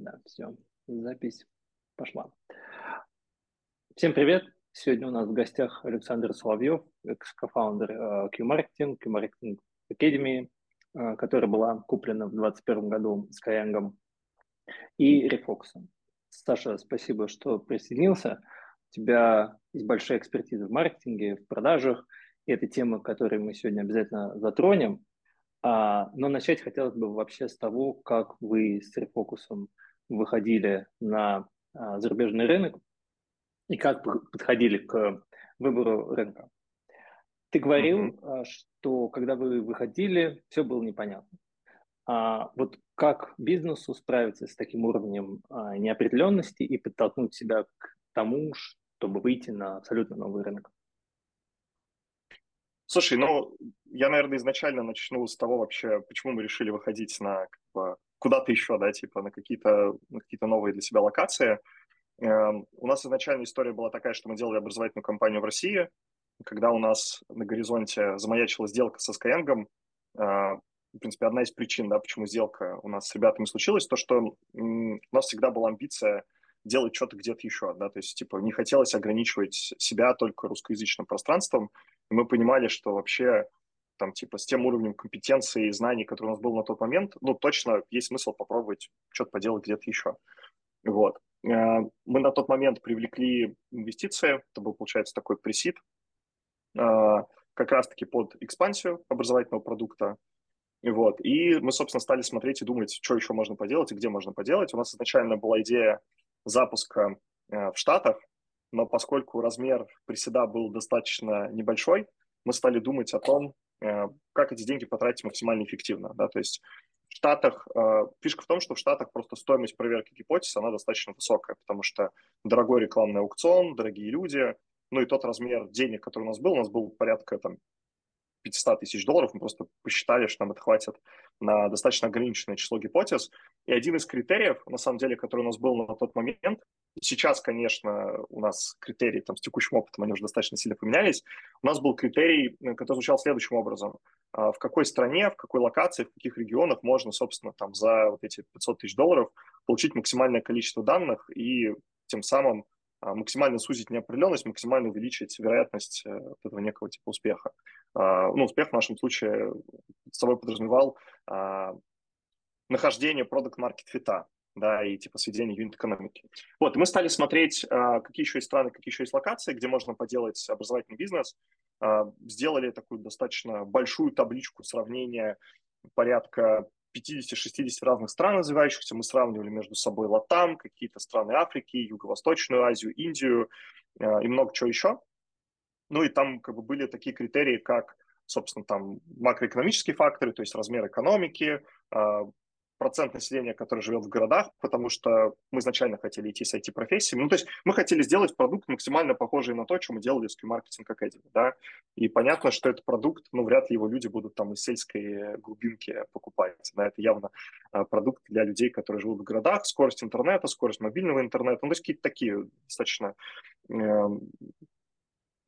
Да, все, запись пошла. Всем привет! Сегодня у нас в гостях Александр Соловьев, экс-кофаундер э, Q-Marketing, Q-Marketing Academy, э, которая была куплена в 2021 году Skyeng и Refocus. Саша, спасибо, что присоединился. У тебя есть большая экспертиза в маркетинге, в продажах, и это тема, которую мы сегодня обязательно затронем. А, но начать хотелось бы вообще с того, как вы с рефокусом выходили на а, зарубежный рынок и как подходили к выбору рынка. Ты говорил, mm-hmm. что когда вы выходили, все было непонятно. А вот как бизнесу справиться с таким уровнем а, неопределенности и подтолкнуть себя к тому, чтобы выйти на абсолютно новый рынок? Слушай, ну, я, наверное, изначально начну с того вообще, почему мы решили выходить на как бы, куда-то еще, да, типа на какие-то какие-то новые для себя локации. Эм, у нас изначально история была такая, что мы делали образовательную компанию в России. Когда у нас на горизонте замаячила сделка со Skyeng, э, в принципе, одна из причин, да, почему сделка у нас с ребятами случилась, то, что у нас всегда была амбиция делать что-то где-то еще, да, то есть, типа, не хотелось ограничивать себя только русскоязычным пространством, и мы понимали, что вообще там, типа, с тем уровнем компетенции и знаний, который у нас был на тот момент, ну, точно есть смысл попробовать что-то поделать где-то еще. Вот. Э, мы на тот момент привлекли инвестиции, это был, получается, такой пресид, э, как раз-таки под экспансию образовательного продукта, вот. И мы, собственно, стали смотреть и думать, что еще можно поделать и где можно поделать. У нас изначально была идея запуска э, в Штатах, но поскольку размер приседа был достаточно небольшой, мы стали думать о том, как эти деньги потратить максимально эффективно. Да? То есть в Штатах, э, фишка в том, что в Штатах просто стоимость проверки гипотез, она достаточно высокая, потому что дорогой рекламный аукцион, дорогие люди, ну и тот размер денег, который у нас был, у нас был порядка там 500 тысяч долларов, мы просто посчитали, что нам это хватит на достаточно ограниченное число гипотез. И один из критериев, на самом деле, который у нас был на тот момент, сейчас, конечно, у нас критерии там, с текущим опытом, они уже достаточно сильно поменялись, у нас был критерий, э, который звучал следующим образом. А, в какой стране, в какой локации, в каких регионах можно, собственно, там за вот эти 500 тысяч долларов получить максимальное количество данных и тем самым максимально сузить неопределенность, максимально увеличить вероятность э, этого некого типа успеха. А, ну, успех в нашем случае с собой подразумевал а, нахождение продукт-маркет фита, да, и типа сведение юнит-экономики. Вот, и мы стали смотреть, какие еще есть страны, какие еще есть локации, где можно поделать образовательный бизнес. Сделали такую достаточно большую табличку сравнения порядка 50-60 разных стран развивающихся. Мы сравнивали между собой Латам, какие-то страны Африки, Юго-Восточную Азию, Индию э, и много чего еще. Ну и там как бы были такие критерии, как, собственно, там макроэкономические факторы, то есть размер экономики, э, процент населения, который живет в городах, потому что мы изначально хотели идти с IT-профессиями. Ну, то есть мы хотели сделать продукт максимально похожий на то, что мы делали с Q-Marketing Academy, да, и понятно, что этот продукт, ну, вряд ли его люди будут там из сельской глубинки покупать, да, это явно а, продукт для людей, которые живут в городах, скорость интернета, скорость мобильного интернета, ну, то есть какие-то такие достаточно эм,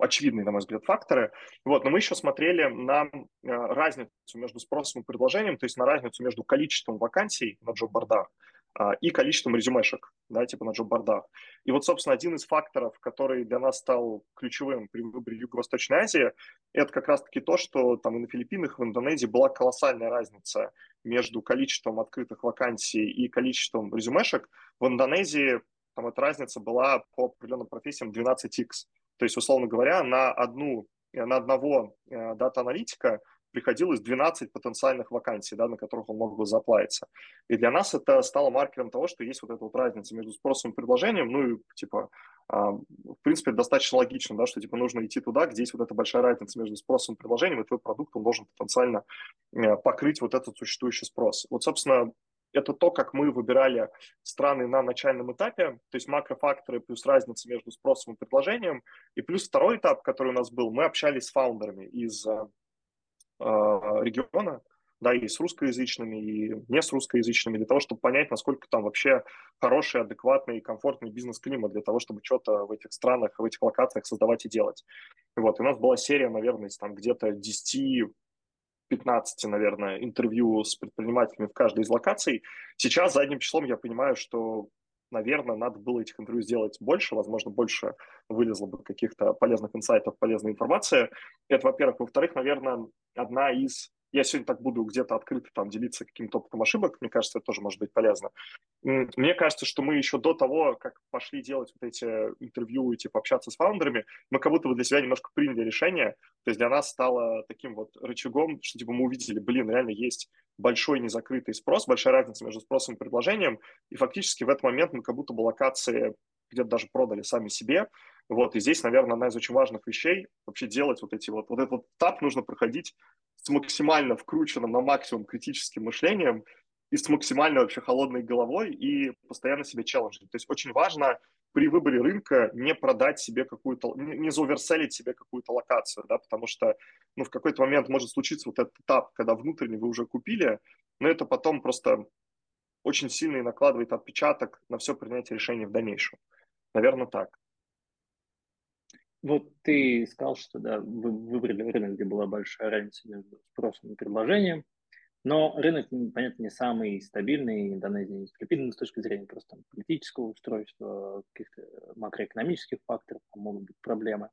очевидные, на мой взгляд, факторы. Вот, но мы еще смотрели на э, разницу между спросом и предложением, то есть на разницу между количеством вакансий на джоб-бордах а, и количеством резюмешек, да, типа на джоб-бордах. И вот, собственно, один из факторов, который для нас стал ключевым при выборе Юго-Восточной Азии, это как раз-таки то, что там и на Филиппинах, и в Индонезии была колоссальная разница между количеством открытых вакансий и количеством резюмешек. В Индонезии там эта разница была по определенным профессиям 12x. То есть, условно говоря, на, одну, э, на одного э, дата-аналитика приходилось 12 потенциальных вакансий, да, на которых он мог бы заплавиться. И для нас это стало маркером того, что есть вот эта вот разница между спросом и предложением. Ну и, типа, э, в принципе, достаточно логично, да, что, типа, нужно идти туда, где есть вот эта большая разница между спросом и предложением, и твой продукт, он должен потенциально э, покрыть вот этот существующий спрос. Вот, собственно, это то, как мы выбирали страны на начальном этапе, то есть макрофакторы плюс разница между спросом и предложением. И плюс второй этап, который у нас был, мы общались с фаундерами из э, э, региона, да, и с русскоязычными, и не с русскоязычными, для того, чтобы понять, насколько там вообще хороший, адекватный и комфортный бизнес-климат для того, чтобы что-то в этих странах, в этих локациях создавать и делать. Вот, и у нас была серия, наверное, там где-то 10 15, наверное, интервью с предпринимателями в каждой из локаций. Сейчас задним числом я понимаю, что наверное, надо было этих интервью сделать больше, возможно, больше вылезло бы каких-то полезных инсайтов, полезной информации. Это, во-первых. Во-вторых, наверное, одна из я сегодня так буду где-то открыто там делиться каким-то опытом ошибок, мне кажется, это тоже может быть полезно. Мне кажется, что мы еще до того, как пошли делать вот эти интервью и типа общаться с фаундерами, мы как будто бы для себя немножко приняли решение, то есть для нас стало таким вот рычагом, что типа мы увидели, блин, реально есть большой незакрытый спрос, большая разница между спросом и предложением, и фактически в этот момент мы как будто бы локации где-то даже продали сами себе, вот, и здесь, наверное, одна из очень важных вещей вообще делать вот эти вот, вот этот вот этап нужно проходить с максимально вкрученным на максимум критическим мышлением и с максимально вообще холодной головой и постоянно себе челленджить. То есть очень важно при выборе рынка не продать себе какую-то, не, заоверселить себе какую-то локацию, да, потому что ну, в какой-то момент может случиться вот этот этап, когда внутренне вы уже купили, но это потом просто очень сильно накладывает отпечаток на все принятие решений в дальнейшем. Наверное, так. Вот ты сказал, что да, вы выбрали рынок, где была большая разница между спросом и предложением, но рынок, понятно, не самый стабильный, Индонезия и Филиппины с точки зрения просто там, политического устройства, каких-то макроэкономических факторов, там могут быть проблемы.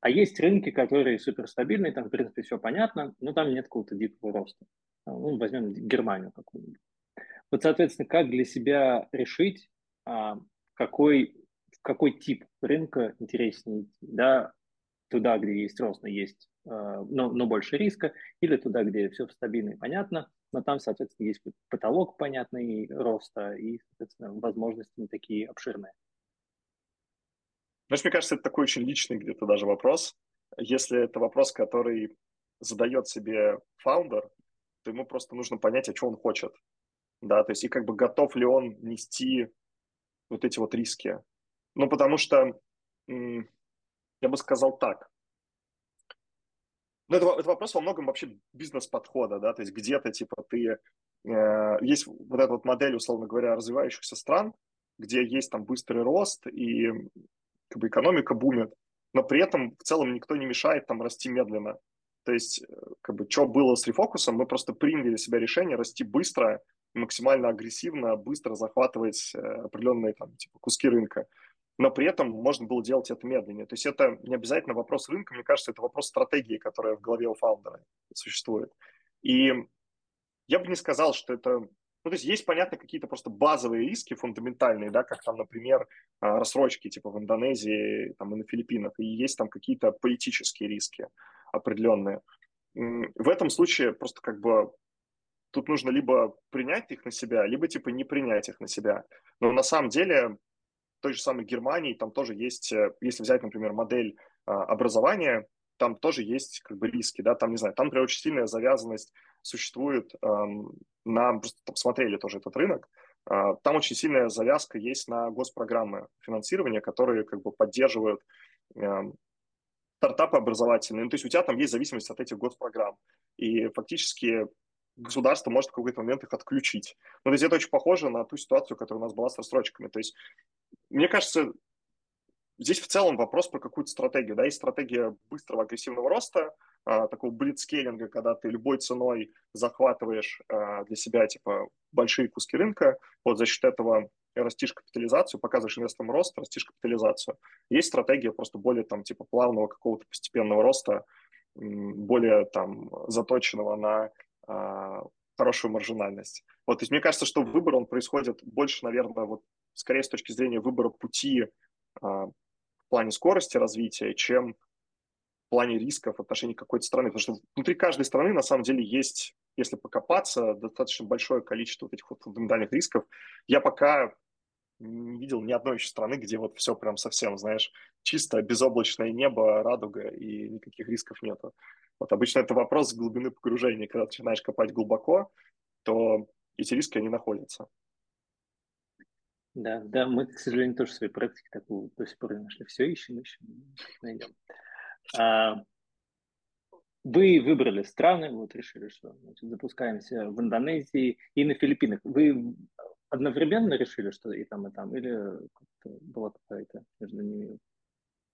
А есть рынки, которые суперстабильные, там, в принципе, все понятно, но там нет какого-то дикого роста. Ну, возьмем Германию какую-нибудь. Вот, соответственно, как для себя решить, а, какой какой тип рынка интереснее да, туда, где есть рост, но есть, но, но больше риска, или туда, где все стабильно и понятно, но там, соответственно, есть потолок понятный роста и, соответственно, возможности не такие обширные. Знаешь, мне кажется, это такой очень личный где-то даже вопрос. Если это вопрос, который задает себе фаундер, то ему просто нужно понять, а что он хочет. Да, то есть и как бы готов ли он нести вот эти вот риски. Ну, потому что, я бы сказал так, ну, это, это вопрос во многом вообще бизнес-подхода, да, то есть где-то, типа, ты, э, есть вот эта вот модель, условно говоря, развивающихся стран, где есть там быстрый рост и как бы экономика бумит, но при этом в целом никто не мешает там расти медленно. То есть, э, как бы, что было с рефокусом, мы просто приняли для себя решение расти быстро, максимально агрессивно, быстро захватывать э, определенные там, типа, куски рынка но при этом можно было делать это медленнее. То есть это не обязательно вопрос рынка, мне кажется, это вопрос стратегии, которая в голове у фаундера существует. И я бы не сказал, что это... Ну, то есть есть, понятно, какие-то просто базовые риски фундаментальные, да, как там, например, а, рассрочки типа в Индонезии там, и на Филиппинах, и есть там какие-то политические риски определенные. В этом случае просто как бы тут нужно либо принять их на себя, либо типа не принять их на себя. Но на самом деле той же самой Германии там тоже есть, э, если взять, например, модель а, образования, там тоже есть как бы риски, да, там, не знаю, там, например, очень сильная завязанность существует, эм, на, просто посмотрели тоже этот рынок, э, там очень сильная завязка есть на госпрограммы финансирования, которые как бы поддерживают э, стартапы образовательные, ну, то есть у тебя там есть зависимость от этих госпрограмм, и фактически государство может в какой-то момент их отключить. Но то есть это очень похоже на ту ситуацию, которая у нас была с рассрочками. То есть мне кажется, здесь в целом вопрос про какую-то стратегию. Да, есть стратегия быстрого агрессивного роста, а, такого блицкейлинга, когда ты любой ценой захватываешь а, для себя типа большие куски рынка, вот за счет этого растишь капитализацию, показываешь инвесторам рост, растишь капитализацию. Есть стратегия просто более там типа плавного какого-то постепенного роста, более там заточенного на а, хорошую маржинальность. Вот, то есть мне кажется, что выбор, он происходит больше, наверное, вот скорее с точки зрения выбора пути а, в плане скорости развития, чем в плане рисков в отношении какой-то страны. Потому что внутри каждой страны на самом деле есть, если покопаться, достаточно большое количество вот этих вот фундаментальных рисков. Я пока не видел ни одной еще страны, где вот все прям совсем, знаешь, чисто безоблачное небо, радуга и никаких рисков нету. Вот обычно это вопрос глубины погружения. Когда ты начинаешь копать глубоко, то эти риски, они находятся. Да, да, мы, к сожалению, тоже в своей практике такую до сих пор не нашли. Все ищем, ищем, найдем. А, вы выбрали страны, вот решили, что значит, запускаемся в Индонезии и на Филиппинах. Вы одновременно решили, что и там, и там, или была какая-то между ними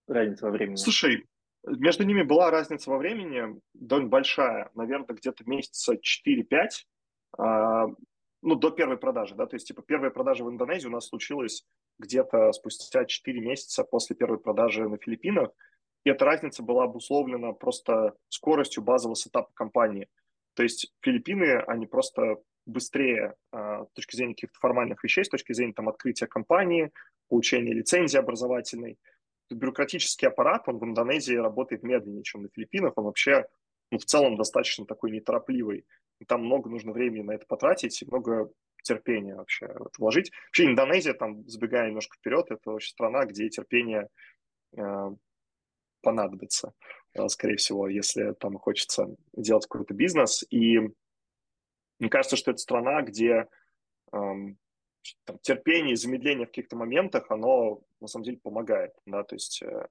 разница во времени? Слушай, Между ними была разница во времени довольно большая, наверное, где-то месяца 4-5, а, ну, до первой продажи, да, то есть, типа, первая продажа в Индонезии у нас случилась где-то спустя 4 месяца после первой продажи на Филиппинах, и эта разница была обусловлена просто скоростью базового сетапа компании. То есть Филиппины, они просто быстрее а, с точки зрения каких-то формальных вещей, с точки зрения там, открытия компании, получения лицензии образовательной. Бюрократический аппарат, он в Индонезии работает медленнее, чем на Филиппинах. Он вообще ну, в целом достаточно такой неторопливый. И там много нужно времени на это потратить, много терпения вообще вложить. Вообще Индонезия, там, забегая немножко вперед, это вообще страна, где терпение э, понадобится, э, скорее всего, если там хочется делать какой-то бизнес. И мне кажется, что это страна, где эм, там, терпение и замедление в каких-то моментах, оно на самом деле помогает. Да? То есть э,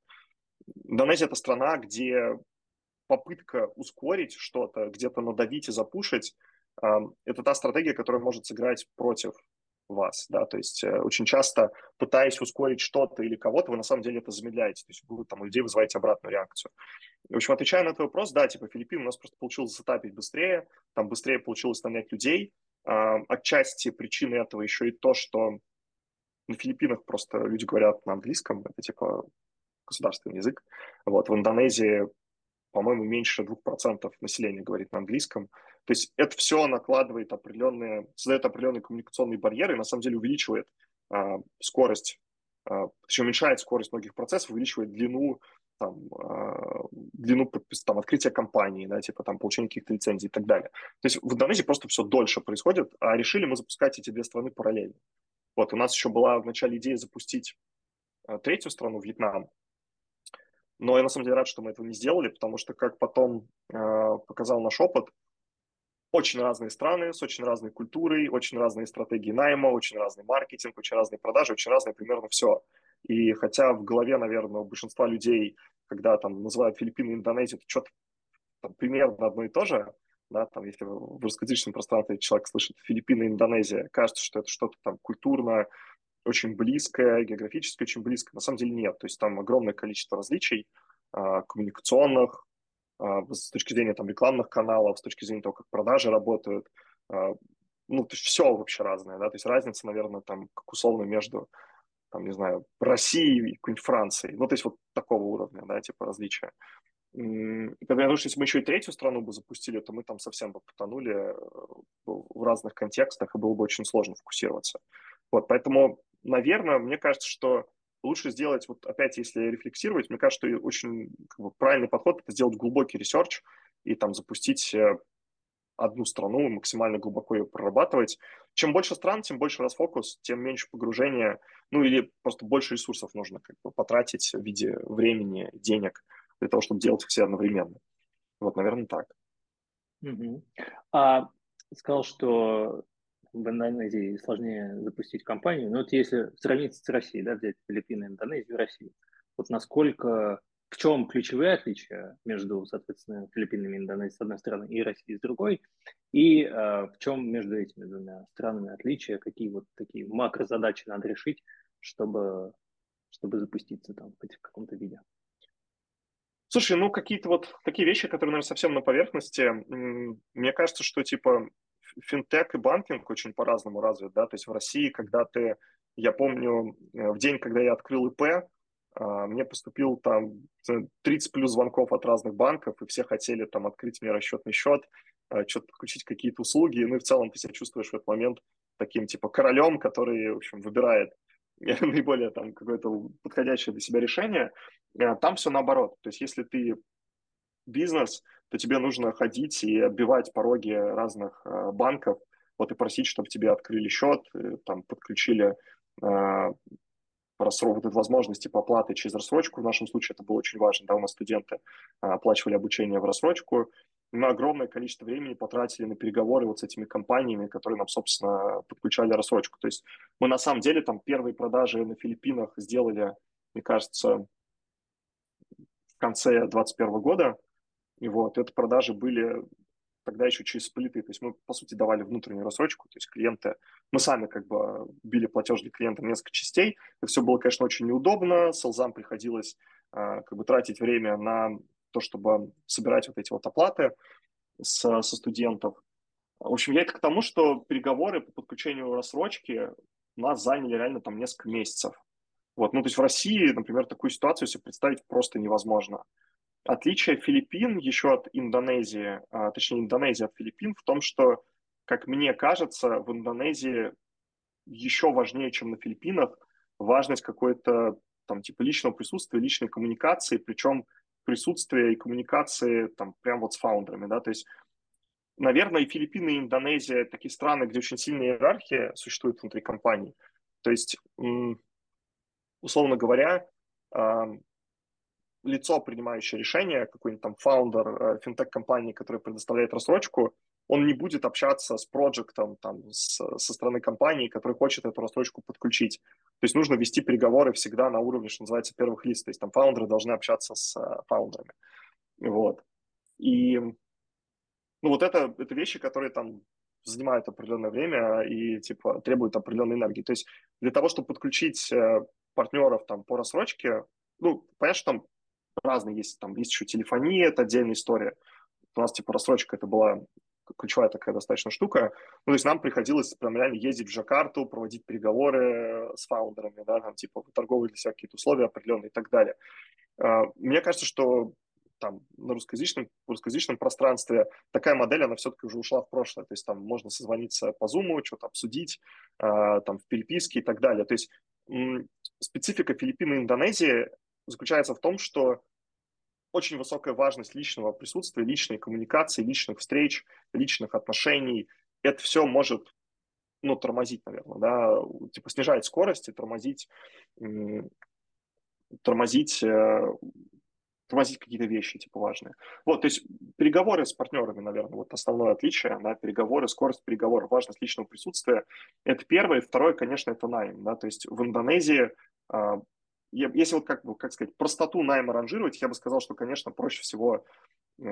Индонезия – это страна, где попытка ускорить что-то, где-то надавить и запушить, это та стратегия, которая может сыграть против вас, да, то есть э, очень часто, пытаясь ускорить что-то или кого-то, вы на самом деле это замедляете, то есть вы там у людей вызываете обратную реакцию. В общем, отвечая на этот вопрос, да, типа Филиппины у нас просто получилось затапить быстрее, там быстрее получилось нанять людей, отчасти причины этого еще и то, что на Филиппинах просто люди говорят на английском, это типа государственный язык, вот, в Индонезии по-моему, меньше 2% населения говорит на английском. То есть это все накладывает определенные, создает определенные коммуникационные барьеры и на самом деле увеличивает а, скорость, а, точнее уменьшает скорость многих процессов, увеличивает длину там, а, длину там, открытия компании, да, типа там получения каких-то лицензий и так далее. То есть в Индонезии просто все дольше происходит, а решили мы запускать эти две страны параллельно. Вот у нас еще была в начале идея запустить третью страну, Вьетнам, но я на самом деле рад, что мы этого не сделали, потому что, как потом э, показал наш опыт, очень разные страны с очень разной культурой, очень разные стратегии найма, очень разный маркетинг, очень разные продажи, очень разное примерно все. И хотя в голове, наверное, у большинства людей, когда там называют Филиппины и Индонезию, это что-то примерно одно и то же, да, там, если в русскоязычном пространстве человек слышит Филиппины и Индонезия, кажется, что это что-то там культурно, очень близкое, географически очень близкое. На самом деле нет. То есть там огромное количество различий а, коммуникационных, а, с точки зрения там рекламных каналов, с точки зрения того, как продажи работают. А, ну, то есть все вообще разное, да, то есть разница, наверное, там, как условно между, там, не знаю, Россией и какой-нибудь Францией. Ну, то есть вот такого уровня, да, типа различия. Когда я думаю, что если мы еще и третью страну бы запустили, то мы там совсем бы потонули э, в разных контекстах, и было бы очень сложно фокусироваться. Вот, поэтому наверное, мне кажется, что лучше сделать, вот опять, если рефлексировать, мне кажется, что очень как бы, правильный подход – это сделать глубокий research и там запустить э, одну страну, максимально глубоко ее прорабатывать. Чем больше стран, тем больше расфокус, тем меньше погружения, ну или просто больше ресурсов нужно как бы потратить в виде времени, денег для того, чтобы делать все одновременно. Вот, наверное, так. Угу. А сказал, что в Индонезии сложнее запустить компанию. Но вот если сравнить с Россией, да, взять Филиппины, Индонезию, Россию, вот насколько, в чем ключевые отличия между, соответственно, Филиппинами и Индонезией с одной стороны и Россией с другой, и э, в чем между этими двумя странами отличия, какие вот такие макрозадачи надо решить, чтобы, чтобы запуститься там в каком-то виде? Слушай, ну какие-то вот такие вещи, которые, наверное, совсем на поверхности. Мне кажется, что типа финтех и банкинг очень по-разному развит, да, то есть в России, когда ты, я помню, э, в день, когда я открыл ИП, а, мне поступил там 30 плюс звонков от разных банков, и все хотели там открыть мне расчетный счет, а, что-то подключить какие-то услуги, ну и в целом ты себя чувствуешь в этот момент таким типа королем, который, в общем, выбирает наиболее там какое-то подходящее для себя решение. Э, там все наоборот. То есть если ты бизнес, то тебе нужно ходить и отбивать пороги разных э, банков, вот и просить, чтобы тебе открыли счет, э, там подключили э, вот эту возможность типа оплаты через рассрочку. В нашем случае это было очень важно, да, у нас студенты оплачивали обучение в рассрочку. Мы огромное количество времени потратили на переговоры вот с этими компаниями, которые нам, собственно, подключали рассрочку. То есть мы на самом деле там первые продажи на Филиппинах сделали, мне кажется, в конце 2021 года, и вот, это продажи были тогда еще через сплиты. То есть мы, по сути, давали внутреннюю рассрочку. То есть клиенты, мы сами как бы били платеж для клиента несколько частей. Это все было, конечно, очень неудобно. Селзам приходилось как бы тратить время на то, чтобы собирать вот эти вот оплаты с, со студентов. В общем, я это к тому, что переговоры по подключению рассрочки нас заняли реально там несколько месяцев. Вот, ну, то есть в России, например, такую ситуацию себе представить просто невозможно. Отличие Филиппин еще от Индонезии, а, точнее, Индонезии от Филиппин в том, что, как мне кажется, в Индонезии еще важнее, чем на Филиппинах, важность какой-то там типа личного присутствия, личной коммуникации, причем присутствия и коммуникации там прям вот с фаундерами, да, то есть наверное, и Филиппины, и Индонезия такие страны, где очень сильная иерархия существует внутри компаний. То есть, условно говоря, лицо, принимающее решение, какой-нибудь там фаундер э, финтех-компании, который предоставляет рассрочку, он не будет общаться с проектом там, с, со стороны компании, который хочет эту рассрочку подключить. То есть нужно вести переговоры всегда на уровне, что называется, первых лиц. То есть там фаундеры должны общаться с э, фаундерами. Вот. И ну, вот это, это вещи, которые там занимают определенное время и типа требуют определенной энергии. То есть для того, чтобы подключить э, партнеров там по рассрочке, ну, понятно, что там разные есть, там есть еще телефония, это отдельная история. У нас типа рассрочка это была ключевая такая достаточно штука. Ну, то есть нам приходилось прям реально ездить в Джакарту, проводить переговоры с фаундерами, да, там типа торговые для себя какие-то условия определенные и так далее. А, мне кажется, что там на русскоязычном, русскоязычном пространстве такая модель, она все-таки уже ушла в прошлое. То есть там можно созвониться по Zoom, что-то обсудить, э, там в переписке и так далее. То есть специфика Филиппин и Индонезии заключается в том, что очень высокая важность личного присутствия, личной коммуникации, личных встреч, личных отношений. Это все может ну, тормозить, наверное, да, типа снижать скорость и тормозить, тормозить э, тормозить какие-то вещи, типа, важные. Вот, то есть переговоры с партнерами, наверное, вот основное отличие, да, переговоры, скорость переговоров, важность личного присутствия. Это первое. Второе, конечно, это найм, да, то есть в Индонезии а, если вот как как сказать, простоту найма ранжировать, я бы сказал, что, конечно, проще всего, э,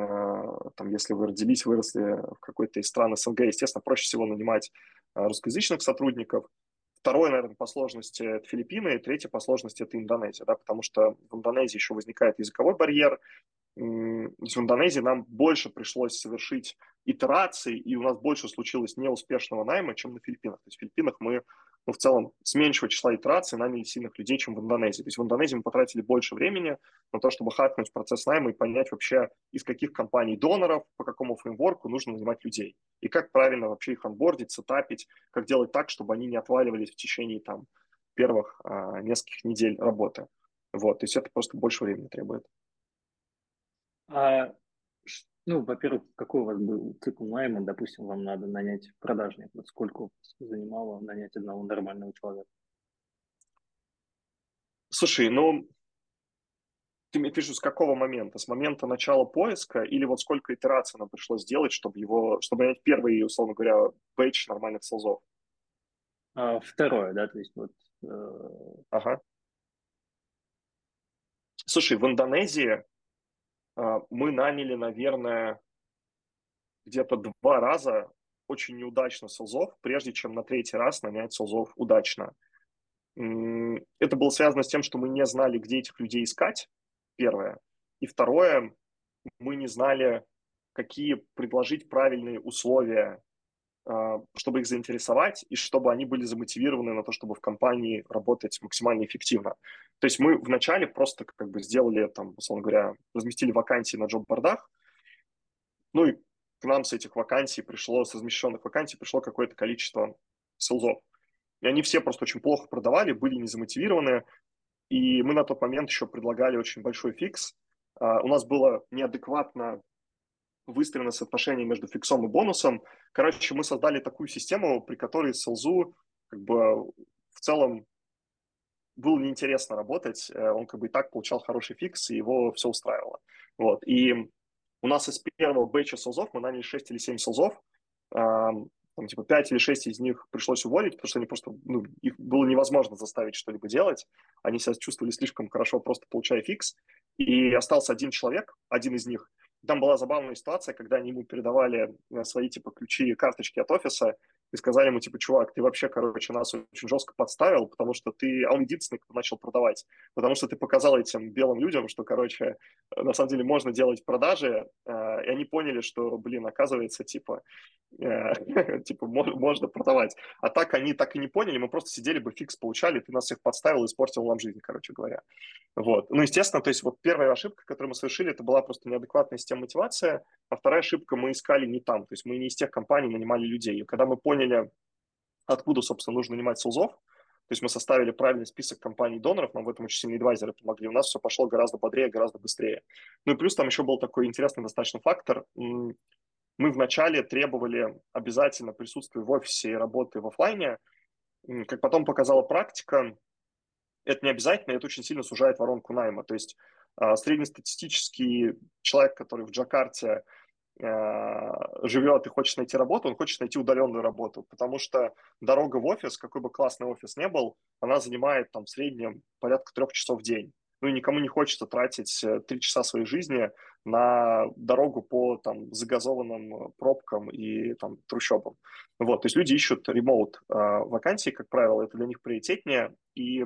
там, если вы родились, выросли в какой-то из стран СНГ, естественно, проще всего нанимать э, русскоязычных сотрудников, Второе, наверное, по сложности это Филиппины, и третье по сложности это Индонезия, да, потому что в Индонезии еще возникает языковой барьер. В Индонезии нам больше пришлось совершить итераций, и у нас больше случилось неуспешного найма, чем на Филиппинах. То есть в Филиппинах мы ну, в целом с меньшего числа итераций наняли сильных людей, чем в Индонезии. То есть в Индонезии мы потратили больше времени на то, чтобы хакнуть процесс найма и понять вообще, из каких компаний доноров, по какому фреймворку нужно нанимать людей. И как правильно вообще их анбордить, сетапить, как делать так, чтобы они не отваливались в течение там первых а, нескольких недель работы. Вот, то есть это просто больше времени требует. А ну, во-первых, какой у вас был цикл найма? Допустим, вам надо нанять продажника. Сколько занимало нанять одного нормального человека? Слушай, ну, ты мне пишешь, с какого момента? С момента начала поиска или вот сколько итераций нам пришлось сделать, чтобы его, чтобы нанять первый, условно говоря, бейдж нормальных солзов? А, второе, да, то есть вот... Э... Ага. Слушай, в Индонезии мы наняли, наверное, где-то два раза очень неудачно Солзов, прежде чем на третий раз нанять Солзов удачно. Это было связано с тем, что мы не знали, где этих людей искать, первое. И второе, мы не знали, какие предложить правильные условия а, чтобы их заинтересовать и чтобы они были замотивированы на то, чтобы в компании работать максимально эффективно. То есть мы вначале просто как бы сделали, там, условно говоря, разместили вакансии на джоб-бордах, ну и к нам с этих вакансий пришло, с размещенных вакансий пришло какое-то количество селзов. И они все просто очень плохо продавали, были не замотивированы, и мы на тот момент еще предлагали очень большой фикс. Uh, у нас было неадекватно выстроено соотношение между фиксом и бонусом. Короче, мы создали такую систему, при которой Селзу как бы в целом было неинтересно работать, э, он как бы и так получал хороший фикс, и его все устраивало. Вот. И у нас из первого бэча селзов мы наняли 6 или 7 селзов, там, типа 5 или 6 из них пришлось уволить, потому что они просто, ну, их было невозможно заставить что-либо делать, они себя чувствовали слишком хорошо, просто получая фикс, и остался один человек, один из них, там была забавная ситуация, когда они ему передавали э, свои типа ключи, карточки от офиса, и сказали ему, типа, чувак, ты вообще, короче, нас очень жестко подставил, потому что ты... А он единственный, кто начал продавать. Потому что ты показал этим белым людям, что, короче, на самом деле можно делать продажи, э, и они поняли, что, блин, оказывается, типа, э, типа, можно продавать. А так они так и не поняли, мы просто сидели бы, фикс получали, ты нас всех подставил испортил нам жизнь, короче говоря. Вот. Ну, естественно, то есть вот первая ошибка, которую мы совершили, это была просто неадекватная система мотивации, а вторая ошибка мы искали не там, то есть мы не из тех компаний нанимали людей. И когда мы поняли, откуда, собственно, нужно нанимать селзов, то есть мы составили правильный список компаний-доноров, нам в этом очень сильные адвайзеры помогли. У нас все пошло гораздо бодрее, гораздо быстрее. Ну и плюс там еще был такой интересный достаточно фактор. Мы вначале требовали обязательно присутствия в офисе и работы в офлайне. Как потом показала практика, это не обязательно, это очень сильно сужает воронку найма. То есть а, среднестатистический человек, который в Джакарте живет и хочет найти работу, он хочет найти удаленную работу, потому что дорога в офис, какой бы классный офис не был, она занимает там в среднем порядка трех часов в день. Ну и никому не хочется тратить э, три часа своей жизни на дорогу по там загазованным пробкам и там трущобам. Вот, то есть люди ищут ремоут э, вакансии, как правило, это для них приоритетнее, и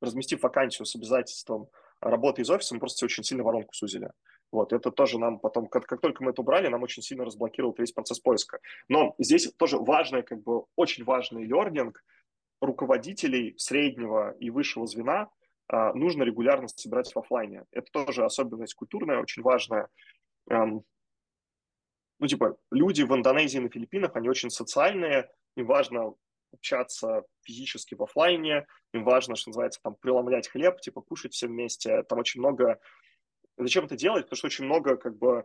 разместив вакансию с обязательством работы из офиса, мы просто очень сильно воронку сузили. Вот, это тоже нам потом, как, как только мы это убрали, нам очень сильно разблокировал весь процесс поиска. Но здесь тоже важный, как бы очень важный лернинг руководителей среднего и высшего звена а, нужно регулярно собирать в офлайне. Это тоже особенность культурная, очень важная. Эм, ну, типа, люди в Индонезии и на Филиппинах, они очень социальные, им важно общаться физически в офлайне, им важно, что называется, там, преломлять хлеб, типа, кушать все вместе. Там очень много Зачем это делать? Потому что очень много как бы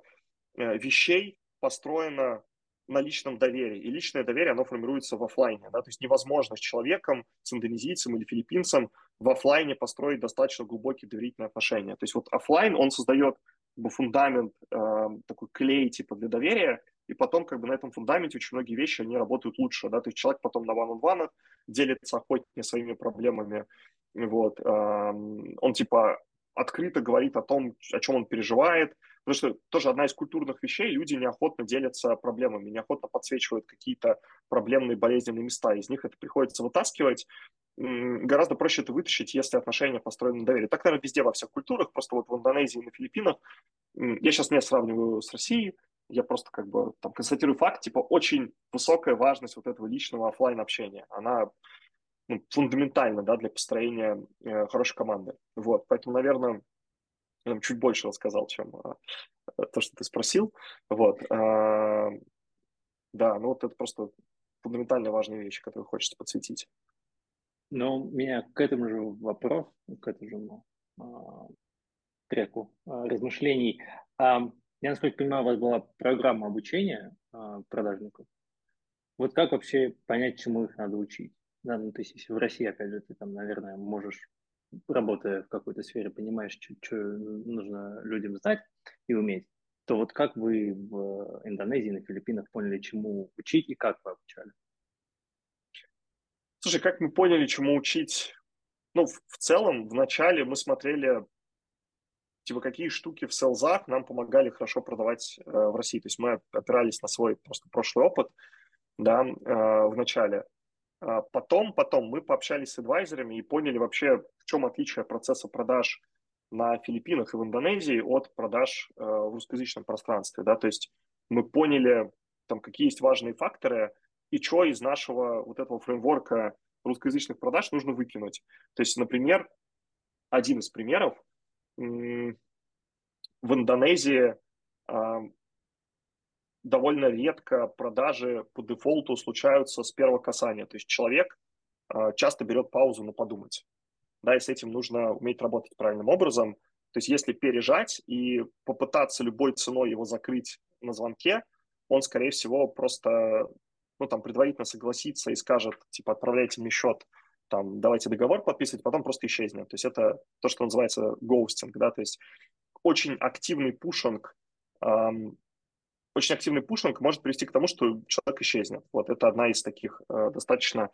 э, вещей построено на личном доверии. И личное доверие, оно формируется в офлайне. Да? То есть невозможно с человеком, с индонезийцем или филиппинцем в офлайне построить достаточно глубокие доверительные отношения. То есть вот офлайн, он создает как бы, фундамент, э, такой клей типа для доверия, и потом как бы на этом фундаменте очень многие вещи, они работают лучше. Да? То есть человек потом на ван-он-ванах делится охотнее своими проблемами. Вот. Он типа открыто говорит о том, о чем он переживает. Потому что тоже одна из культурных вещей, люди неохотно делятся проблемами, неохотно подсвечивают какие-то проблемные болезненные места. Из них это приходится вытаскивать. Гораздо проще это вытащить, если отношения построены на доверии. Так, наверное, везде во всех культурах. Просто вот в Индонезии и на Филиппинах, я сейчас не сравниваю с Россией, я просто как бы там констатирую факт, типа очень высокая важность вот этого личного офлайн общения. Она ну, фундаментально да, для построения э, хорошей команды. Вот, поэтому, наверное, я чуть больше рассказал, чем э, то, что ты спросил. Вот, э, да, ну вот это просто фундаментально важные вещи, которые хочется подсветить. Ну, у меня к этому же вопрос, к этому же э, треку э, размышлений. Э, я, насколько понимаю, у вас была программа обучения э, продажников. Вот как вообще понять, чему их надо учить? Да, ну, то есть если в России, опять же, ты там, наверное, можешь, работая в какой-то сфере, понимаешь, что нужно людям знать и уметь, то вот как вы в Индонезии, на Филиппинах поняли, чему учить и как вы обучали? Слушай, как мы поняли, чему учить? Ну, в, в целом, вначале мы смотрели, типа, какие штуки в селзах нам помогали хорошо продавать э, в России. То есть мы опирались на свой просто прошлый опыт, да, э, в начале. А потом, потом мы пообщались с адвайзерами и поняли вообще, в чем отличие процесса продаж на Филиппинах и в Индонезии от продаж э, в русскоязычном пространстве. Да? То есть мы поняли, там, какие есть важные факторы и что из нашего вот этого фреймворка русскоязычных продаж нужно выкинуть. То есть, например, один из примеров, в Индонезии довольно редко продажи по дефолту случаются с первого касания. То есть человек э, часто берет паузу на подумать. Да, и с этим нужно уметь работать правильным образом. То есть если пережать и попытаться любой ценой его закрыть на звонке, он, скорее всего, просто ну, там, предварительно согласится и скажет, типа, отправляйте мне счет, там, давайте договор подписывать, потом просто исчезнет. То есть это то, что называется гоустинг, да, то есть очень активный пушинг эм, очень активный пушинг может привести к тому, что человек исчезнет. Вот это одна из таких э, достаточно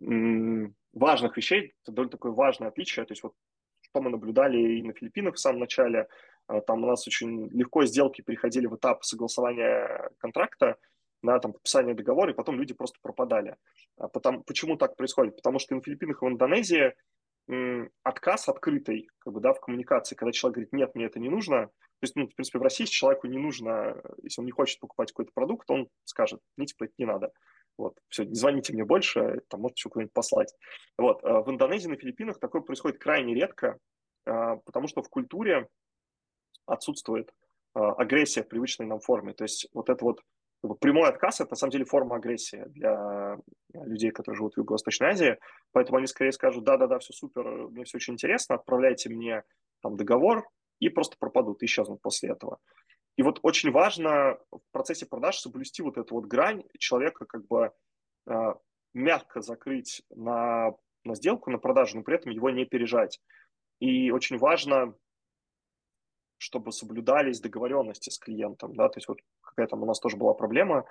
м, важных вещей, это довольно такое важное отличие. То есть вот что мы наблюдали и на Филиппинах в самом начале, э, там у нас очень легко сделки переходили в этап согласования контракта, на там, подписание договора, и потом люди просто пропадали. А потом, почему так происходит? Потому что на Филиппинах и в Индонезии м, отказ открытый как бы, да, в коммуникации, когда человек говорит, нет, мне это не нужно, то есть, ну, в принципе, в России человеку не нужно, если он не хочет покупать какой-то продукт, он скажет, мне типа это не надо. Вот, все, не звоните мне больше, там может еще куда-нибудь послать. Вот, а в Индонезии, на Филиппинах такое происходит крайне редко, а, потому что в культуре отсутствует а, агрессия в привычной нам форме. То есть вот это вот прямой отказ – это на самом деле форма агрессии для людей, которые живут в Юго-Восточной Азии. Поэтому они скорее скажут, да-да-да, все супер, мне все очень интересно, отправляйте мне там договор, и просто пропадут, исчезнут после этого. И вот очень важно в процессе продаж соблюсти вот эту вот грань человека как бы э, мягко закрыть на, на сделку, на продажу, но при этом его не пережать. И очень важно, чтобы соблюдались договоренности с клиентом, да, то есть вот какая там у нас тоже была проблема,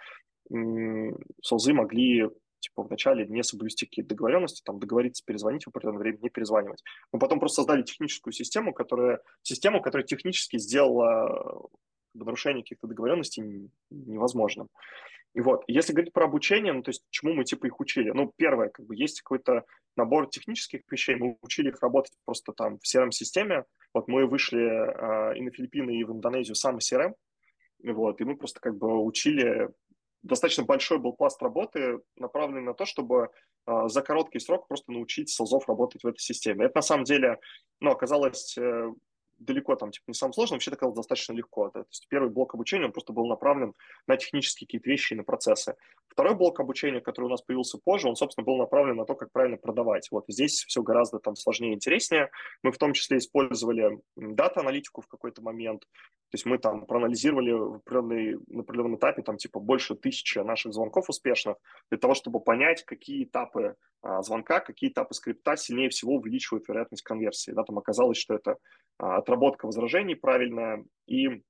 солзы могли типа вначале не соблюсти какие-то договоренности, там договориться перезвонить в определенное время, не перезванивать. Мы потом просто создали техническую систему, которая, систему, которая технически сделала нарушение каких-то договоренностей невозможным. И вот, если говорить про обучение, ну, то есть чему мы типа их учили? Ну, первое, как бы есть какой-то набор технических вещей, мы учили их работать просто там в CRM-системе. Вот мы вышли э, и на Филиппины, и в Индонезию сам CRM, вот, и мы просто как бы учили достаточно большой был пласт работы, направленный на то, чтобы э, за короткий срок просто научить солзов работать в этой системе. Это на самом деле ну, оказалось э, далеко там, типа, не самое сложное, вообще так достаточно легко. Да? То есть первый блок обучения, он просто был направлен на технические какие-то вещи и на процессы. Второй блок обучения, который у нас появился позже, он, собственно, был направлен на то, как правильно продавать. Вот здесь все гораздо там сложнее и интереснее. Мы в том числе использовали дата-аналитику в какой-то момент. То есть мы там проанализировали в определенный, на определенном этапе там типа больше тысячи наших звонков успешных для того, чтобы понять, какие этапы а, звонка, какие этапы скрипта сильнее всего увеличивают вероятность конверсии. Да, там оказалось, что это а, отработка возражений правильная и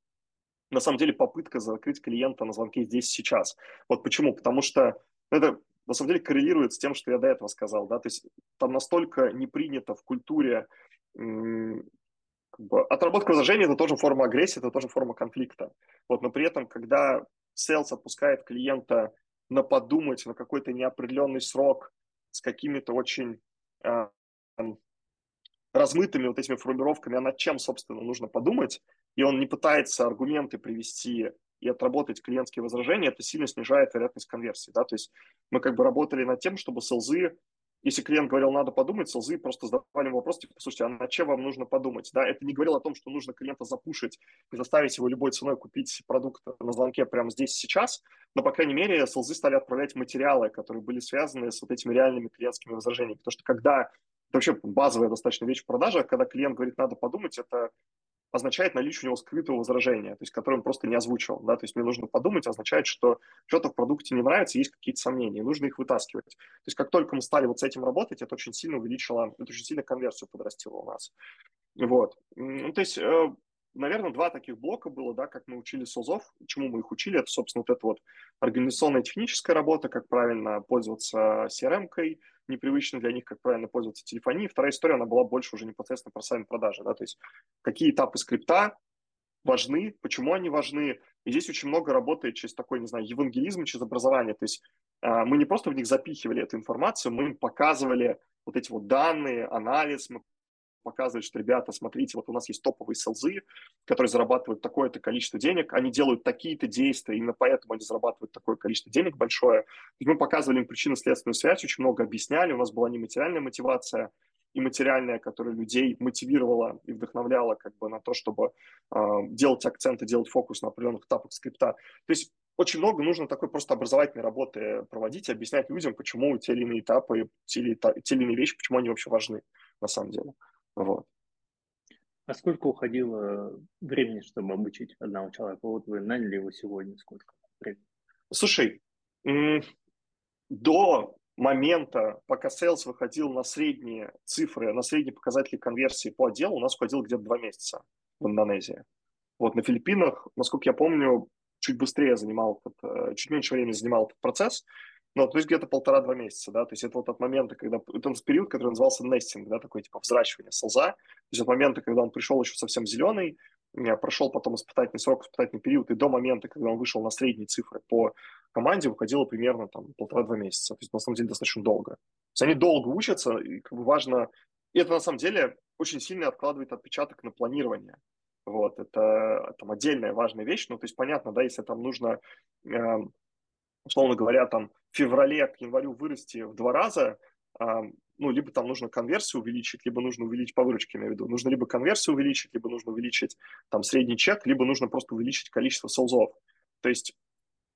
на самом деле попытка закрыть клиента на звонке здесь сейчас. Вот почему? Потому что это на самом деле коррелирует с тем, что я до этого сказал. Да? То есть там настолько не принято в культуре как бы, отработка возражений – это тоже форма агрессии, это тоже форма конфликта. Вот, но при этом, когда селс отпускает клиента на подумать на какой-то неопределенный срок с какими-то очень э, размытыми вот этими формировками, а над чем, собственно, нужно подумать, и он не пытается аргументы привести и отработать клиентские возражения, это сильно снижает вероятность конверсии. Да? То есть мы как бы работали над тем, чтобы селзы, если клиент говорил, надо подумать, селзы просто задавали ему вопрос, типа, слушайте, а над чем вам нужно подумать? Да? Это не говорило о том, что нужно клиента запушить и заставить его любой ценой купить продукт на звонке прямо здесь сейчас, но, по крайней мере, селзы стали отправлять материалы, которые были связаны с вот этими реальными клиентскими возражениями. Потому что когда вообще базовая достаточно вещь в продажах, когда клиент говорит, надо подумать, это означает наличие у него скрытого возражения, то есть которое он просто не озвучил. Да? То есть мне нужно подумать, означает, что что-то в продукте не нравится, есть какие-то сомнения, нужно их вытаскивать. То есть как только мы стали вот с этим работать, это очень сильно увеличило, это очень сильно конверсию подрастило у нас. Вот. Ну, то есть, э, наверное, два таких блока было, да, как мы учили СОЗов, чему мы их учили, это, собственно, вот эта вот организационная техническая работа, как правильно пользоваться CRM-кой, непривычно для них, как правильно пользоваться телефонией. Вторая история, она была больше уже непосредственно про сами продажи, да, то есть какие этапы скрипта важны, почему они важны. И здесь очень много работает через такой, не знаю, евангелизм, через образование. То есть э, мы не просто в них запихивали эту информацию, мы им показывали вот эти вот данные, анализ, мы показывает, что, ребята, смотрите, вот у нас есть топовые селзы, которые зарабатывают такое-то количество денег, они делают такие-то действия, именно поэтому они зарабатывают такое количество денег большое. И мы показывали им причинно-следственную связь, очень много объясняли, у нас была не материальная мотивация, и материальная, которая людей мотивировала и вдохновляла как бы на то, чтобы э, делать акценты, делать фокус на определенных этапах скрипта. То есть очень много нужно такой просто образовательной работы проводить, объяснять людям, почему те или иные этапы, те или, те или иные вещи, почему они вообще важны на самом деле. Вот. А сколько уходило времени, чтобы обучить одного человека? Вот вы наняли его сегодня, сколько времени? Слушай, до момента, пока sales выходил на средние цифры, на средние показатели конверсии по отделу, у нас уходило где-то два месяца в Индонезии. Вот на Филиппинах, насколько я помню, чуть быстрее занимал, этот, э, чуть меньше времени занимал этот процесс, ну, то есть где-то полтора-два месяца, да, то есть это вот от момента, когда, это период, который назывался нестинг, да, такой типа взращивание солза, то есть от момента, когда он пришел еще совсем зеленый, прошел потом испытательный срок, испытательный период, и до момента, когда он вышел на средние цифры по команде, уходило примерно там полтора-два месяца. То есть, на самом деле, достаточно долго. То есть, они долго учатся, и как бы важно... И это, на самом деле, очень сильно откладывает отпечаток на планирование. Вот, это там отдельная важная вещь. Ну, то есть, понятно, да, если там нужно, э, условно говоря, там феврале к январю вырасти в два раза, э, ну, либо там нужно конверсию увеличить, либо нужно увеличить по выручке, имею в виду. Нужно либо конверсию увеличить, либо нужно увеличить там средний чек, либо нужно просто увеличить количество солзов. То есть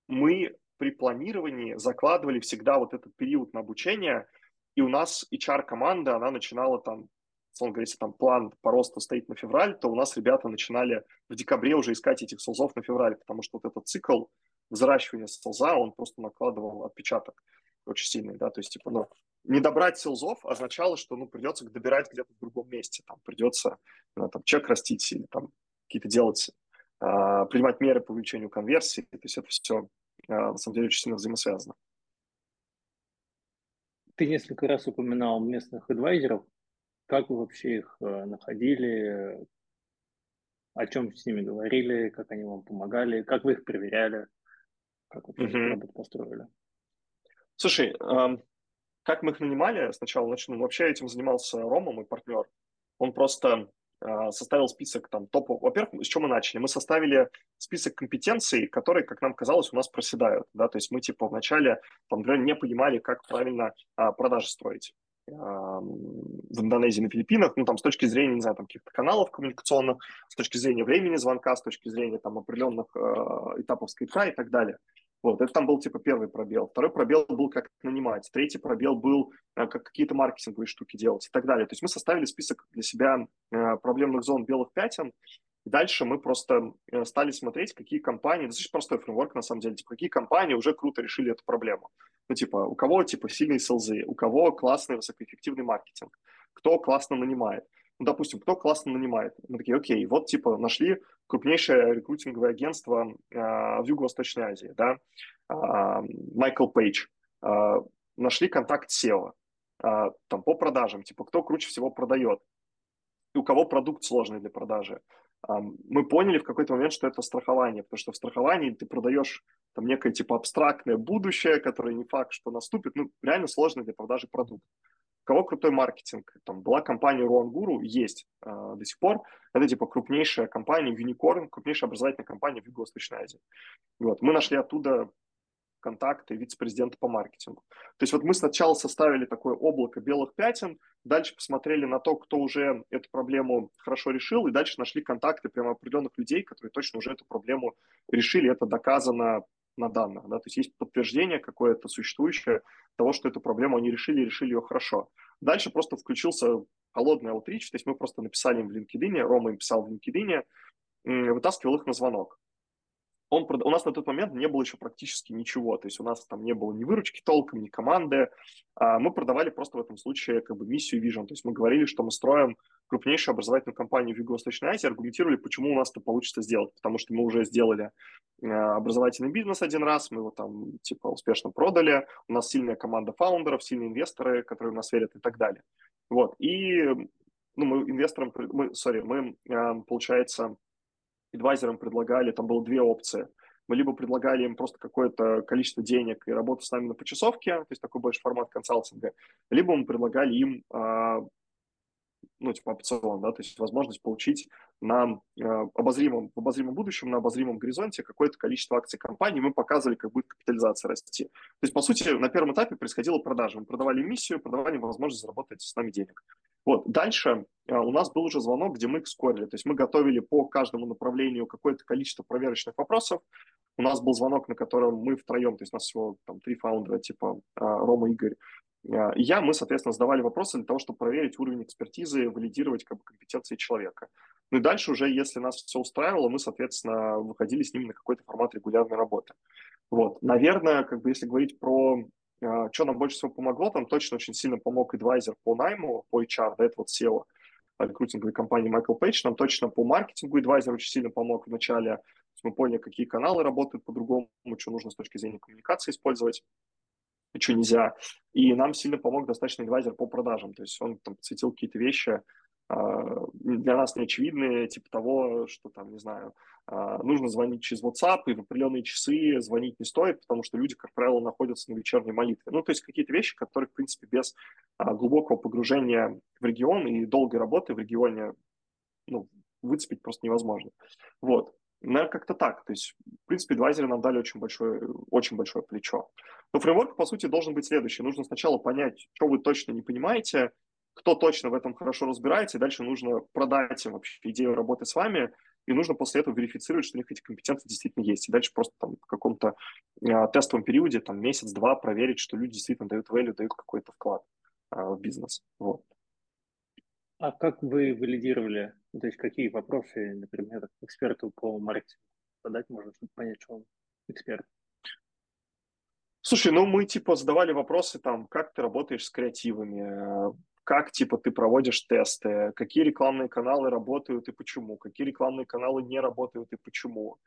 мы при планировании закладывали всегда вот этот период на обучение, и у нас HR-команда, она начинала там, условно говоря, если там план по росту стоит на февраль, то у нас ребята начинали в декабре уже искать этих солзов на февраль, потому что вот этот цикл взращивания солза, он просто накладывал отпечаток очень сильный, да, то есть, типа, ну, не добрать селзов означало, что, ну, придется добирать где-то в другом месте, там, придется, ну, там, чек растить или там какие-то делать, э, принимать меры по увеличению конверсии, то есть это все, э, на самом деле, очень сильно взаимосвязано. Ты несколько раз упоминал местных адвайзеров. Как вы вообще их э, находили? О чем с ними говорили? Как они вам помогали? Как вы их проверяли? Как вообще uh-huh. работу построили? Слушай, как мы их нанимали? Сначала начну. Вообще этим занимался Рома, мой партнер. Он просто э, составил список там топов. Во-первых, с чего мы начали? Мы составили список компетенций, которые, как нам казалось, у нас проседают. Да? То есть мы типа вначале, там, например, не понимали, как правильно э, продажи строить в Индонезии, на Филиппинах, ну, там, с точки зрения, не знаю, там, каких-то каналов коммуникационных, с точки зрения времени звонка, с точки зрения, там, определенных э, этапов скрипта и так далее. Вот, это там был, типа, первый пробел. Второй пробел был, как нанимать. Третий пробел был, э, как какие-то маркетинговые штуки делать и так далее. То есть мы составили список для себя э, проблемных зон белых пятен, и дальше мы просто э, стали смотреть, какие компании, достаточно простой фреймворк, на самом деле, типа, какие компании уже круто решили эту проблему. Ну, типа, у кого, типа, сильные селзы, у кого классный высокоэффективный маркетинг, кто классно нанимает. Ну, допустим, кто классно нанимает. Мы такие, окей, вот, типа, нашли крупнейшее рекрутинговое агентство э, в Юго-Восточной Азии, да, э, Майкл Пейдж. Э, нашли контакт SEO, э, там, по продажам, типа, кто круче всего продает, у кого продукт сложный для продажи мы поняли в какой-то момент, что это страхование, потому что в страховании ты продаешь там некое типа абстрактное будущее, которое не факт, что наступит, ну, реально сложно для продажи продукт. У кого крутой маркетинг? Там была компания Руангуру, есть э, до сих пор. Это типа крупнейшая компания, Unicorn, крупнейшая образовательная компания в Юго-Восточной Азии. Вот. Мы нашли оттуда контакты вице-президента по маркетингу. То есть вот мы сначала составили такое облако белых пятен, дальше посмотрели на то, кто уже эту проблему хорошо решил, и дальше нашли контакты прямо определенных людей, которые точно уже эту проблему решили. Это доказано на данных. Да? То есть есть подтверждение какое-то существующее того, что эту проблему они решили и решили ее хорошо. Дальше просто включился холодный аутрич, то есть мы просто написали им в LinkedIn, Рома им писал в LinkedIn, вытаскивал их на звонок он, у нас на тот момент не было еще практически ничего, то есть у нас там не было ни выручки толком, ни команды, а мы продавали просто в этом случае как бы миссию Vision, то есть мы говорили, что мы строим крупнейшую образовательную компанию в Юго-Восточной Азии, аргументировали, почему у нас это получится сделать, потому что мы уже сделали э, образовательный бизнес один раз, мы его там типа успешно продали, у нас сильная команда фаундеров, сильные инвесторы, которые в нас верят и так далее. Вот, и ну, мы инвесторам, мы, sorry, мы, э, получается, адвайзерам предлагали, там было две опции. Мы либо предлагали им просто какое-то количество денег и работу с нами на почасовке, то есть такой больше формат консалтинга, либо мы предлагали им а, ну, типа опцион, да, то есть возможность получить на э, обозримом, в обозримом будущем, на обозримом горизонте какое-то количество акций компании, мы показывали, как будет капитализация расти. То есть, по сути, на первом этапе происходила продажа. Мы продавали миссию, продавали возможность заработать с нами денег. Вот, дальше э, у нас был уже звонок, где мы их скорили. То есть мы готовили по каждому направлению какое-то количество проверочных вопросов. У нас был звонок, на котором мы втроем, то есть у нас всего там три фаундера, типа э, Рома, Игорь, я, мы, соответственно, задавали вопросы для того, чтобы проверить уровень экспертизы, валидировать как бы, компетенции человека. Ну и дальше уже, если нас все устраивало, мы, соответственно, выходили с ними на какой-то формат регулярной работы. Вот. Наверное, как бы если говорить про а, что нам больше всего помогло, там точно очень сильно помог адвайзер по найму, по HR, да, это вот SEO рекрутинговой компании Майкл Пейдж, нам точно по маркетингу адвайзер очень сильно помог в начале. Мы поняли, какие каналы работают по-другому, что нужно с точки зрения коммуникации использовать что нельзя. И нам сильно помог достаточно адвайзер по продажам. То есть он там подсветил какие-то вещи, для нас неочевидные, типа того, что там, не знаю, нужно звонить через WhatsApp, и в определенные часы звонить не стоит, потому что люди, как правило, находятся на вечерней молитве. Ну, то есть какие-то вещи, которые, в принципе, без глубокого погружения в регион и долгой работы в регионе ну, выцепить просто невозможно. Вот. Наверное, как-то так. То есть, в принципе, адвайзеры нам дали очень большое, очень большое плечо. Но фреймворк, по сути, должен быть следующий. Нужно сначала понять, что вы точно не понимаете, кто точно в этом хорошо разбирается, и дальше нужно продать им вообще идею работы с вами, и нужно после этого верифицировать, что у них эти компетенции действительно есть. И дальше просто там в каком-то э, тестовом периоде, там месяц-два, проверить, что люди действительно дают value, дают какой-то вклад э, в бизнес. Вот. А как вы валидировали, то есть какие вопросы, например, эксперту по маркетингу задать можно, чтобы понять, что он эксперт? Слушай, ну мы типа задавали вопросы там, как ты работаешь с креативами, как типа ты проводишь тесты, какие рекламные каналы работают и почему, какие рекламные каналы не работают и почему.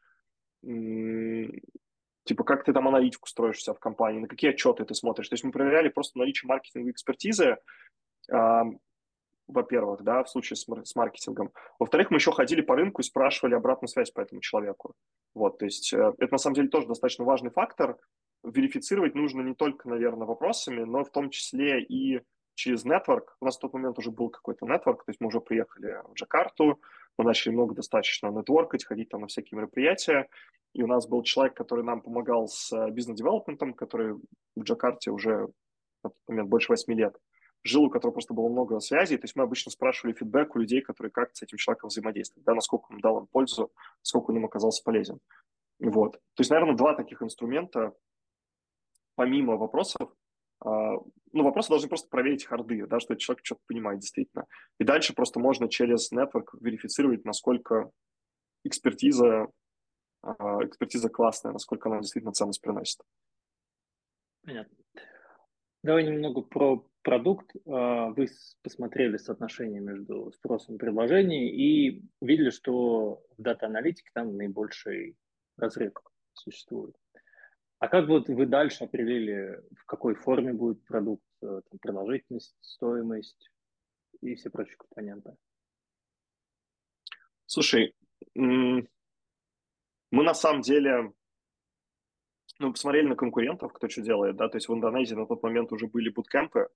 Типа, как ты там аналитику строишь себя в компании, на какие отчеты ты смотришь. То есть мы проверяли просто наличие маркетинговой экспертизы, во-первых, да, в случае с, с маркетингом. Во-вторых, мы еще ходили по рынку и спрашивали обратную связь по этому человеку. Вот, то есть э, это на самом деле тоже достаточно важный фактор. Верифицировать нужно не только, наверное, вопросами, но в том числе и через нетворк. У нас в тот момент уже был какой-то нетворк, то есть мы уже приехали в Джакарту, мы начали много достаточно нетворкать, ходить там на всякие мероприятия, и у нас был человек, который нам помогал с э, бизнес-девелопментом, который в Джакарте уже на тот момент больше восьми лет жил, у которого просто было много связей. То есть мы обычно спрашивали фидбэк у людей, которые как с этим человеком взаимодействуют, да, насколько он дал им пользу, сколько он им оказался полезен. Вот. То есть, наверное, два таких инструмента, помимо вопросов, а, ну, вопросы должны просто проверить харды, да, что человек что-то понимает действительно. И дальше просто можно через network верифицировать, насколько экспертиза, а, экспертиза классная, насколько она действительно ценность приносит. Понятно. Давай немного про продукт. А, вы посмотрели соотношение между спросом и предложением и видели, что в дата-аналитике там наибольший разрыв существует. А как вот вы дальше определили, в какой форме будет продукт, э, там, продолжительность, стоимость и все прочие компоненты? Слушай, мы на самом деле ну, посмотрели на конкурентов, кто что делает, да, то есть в Индонезии на тот момент уже были буткемпы.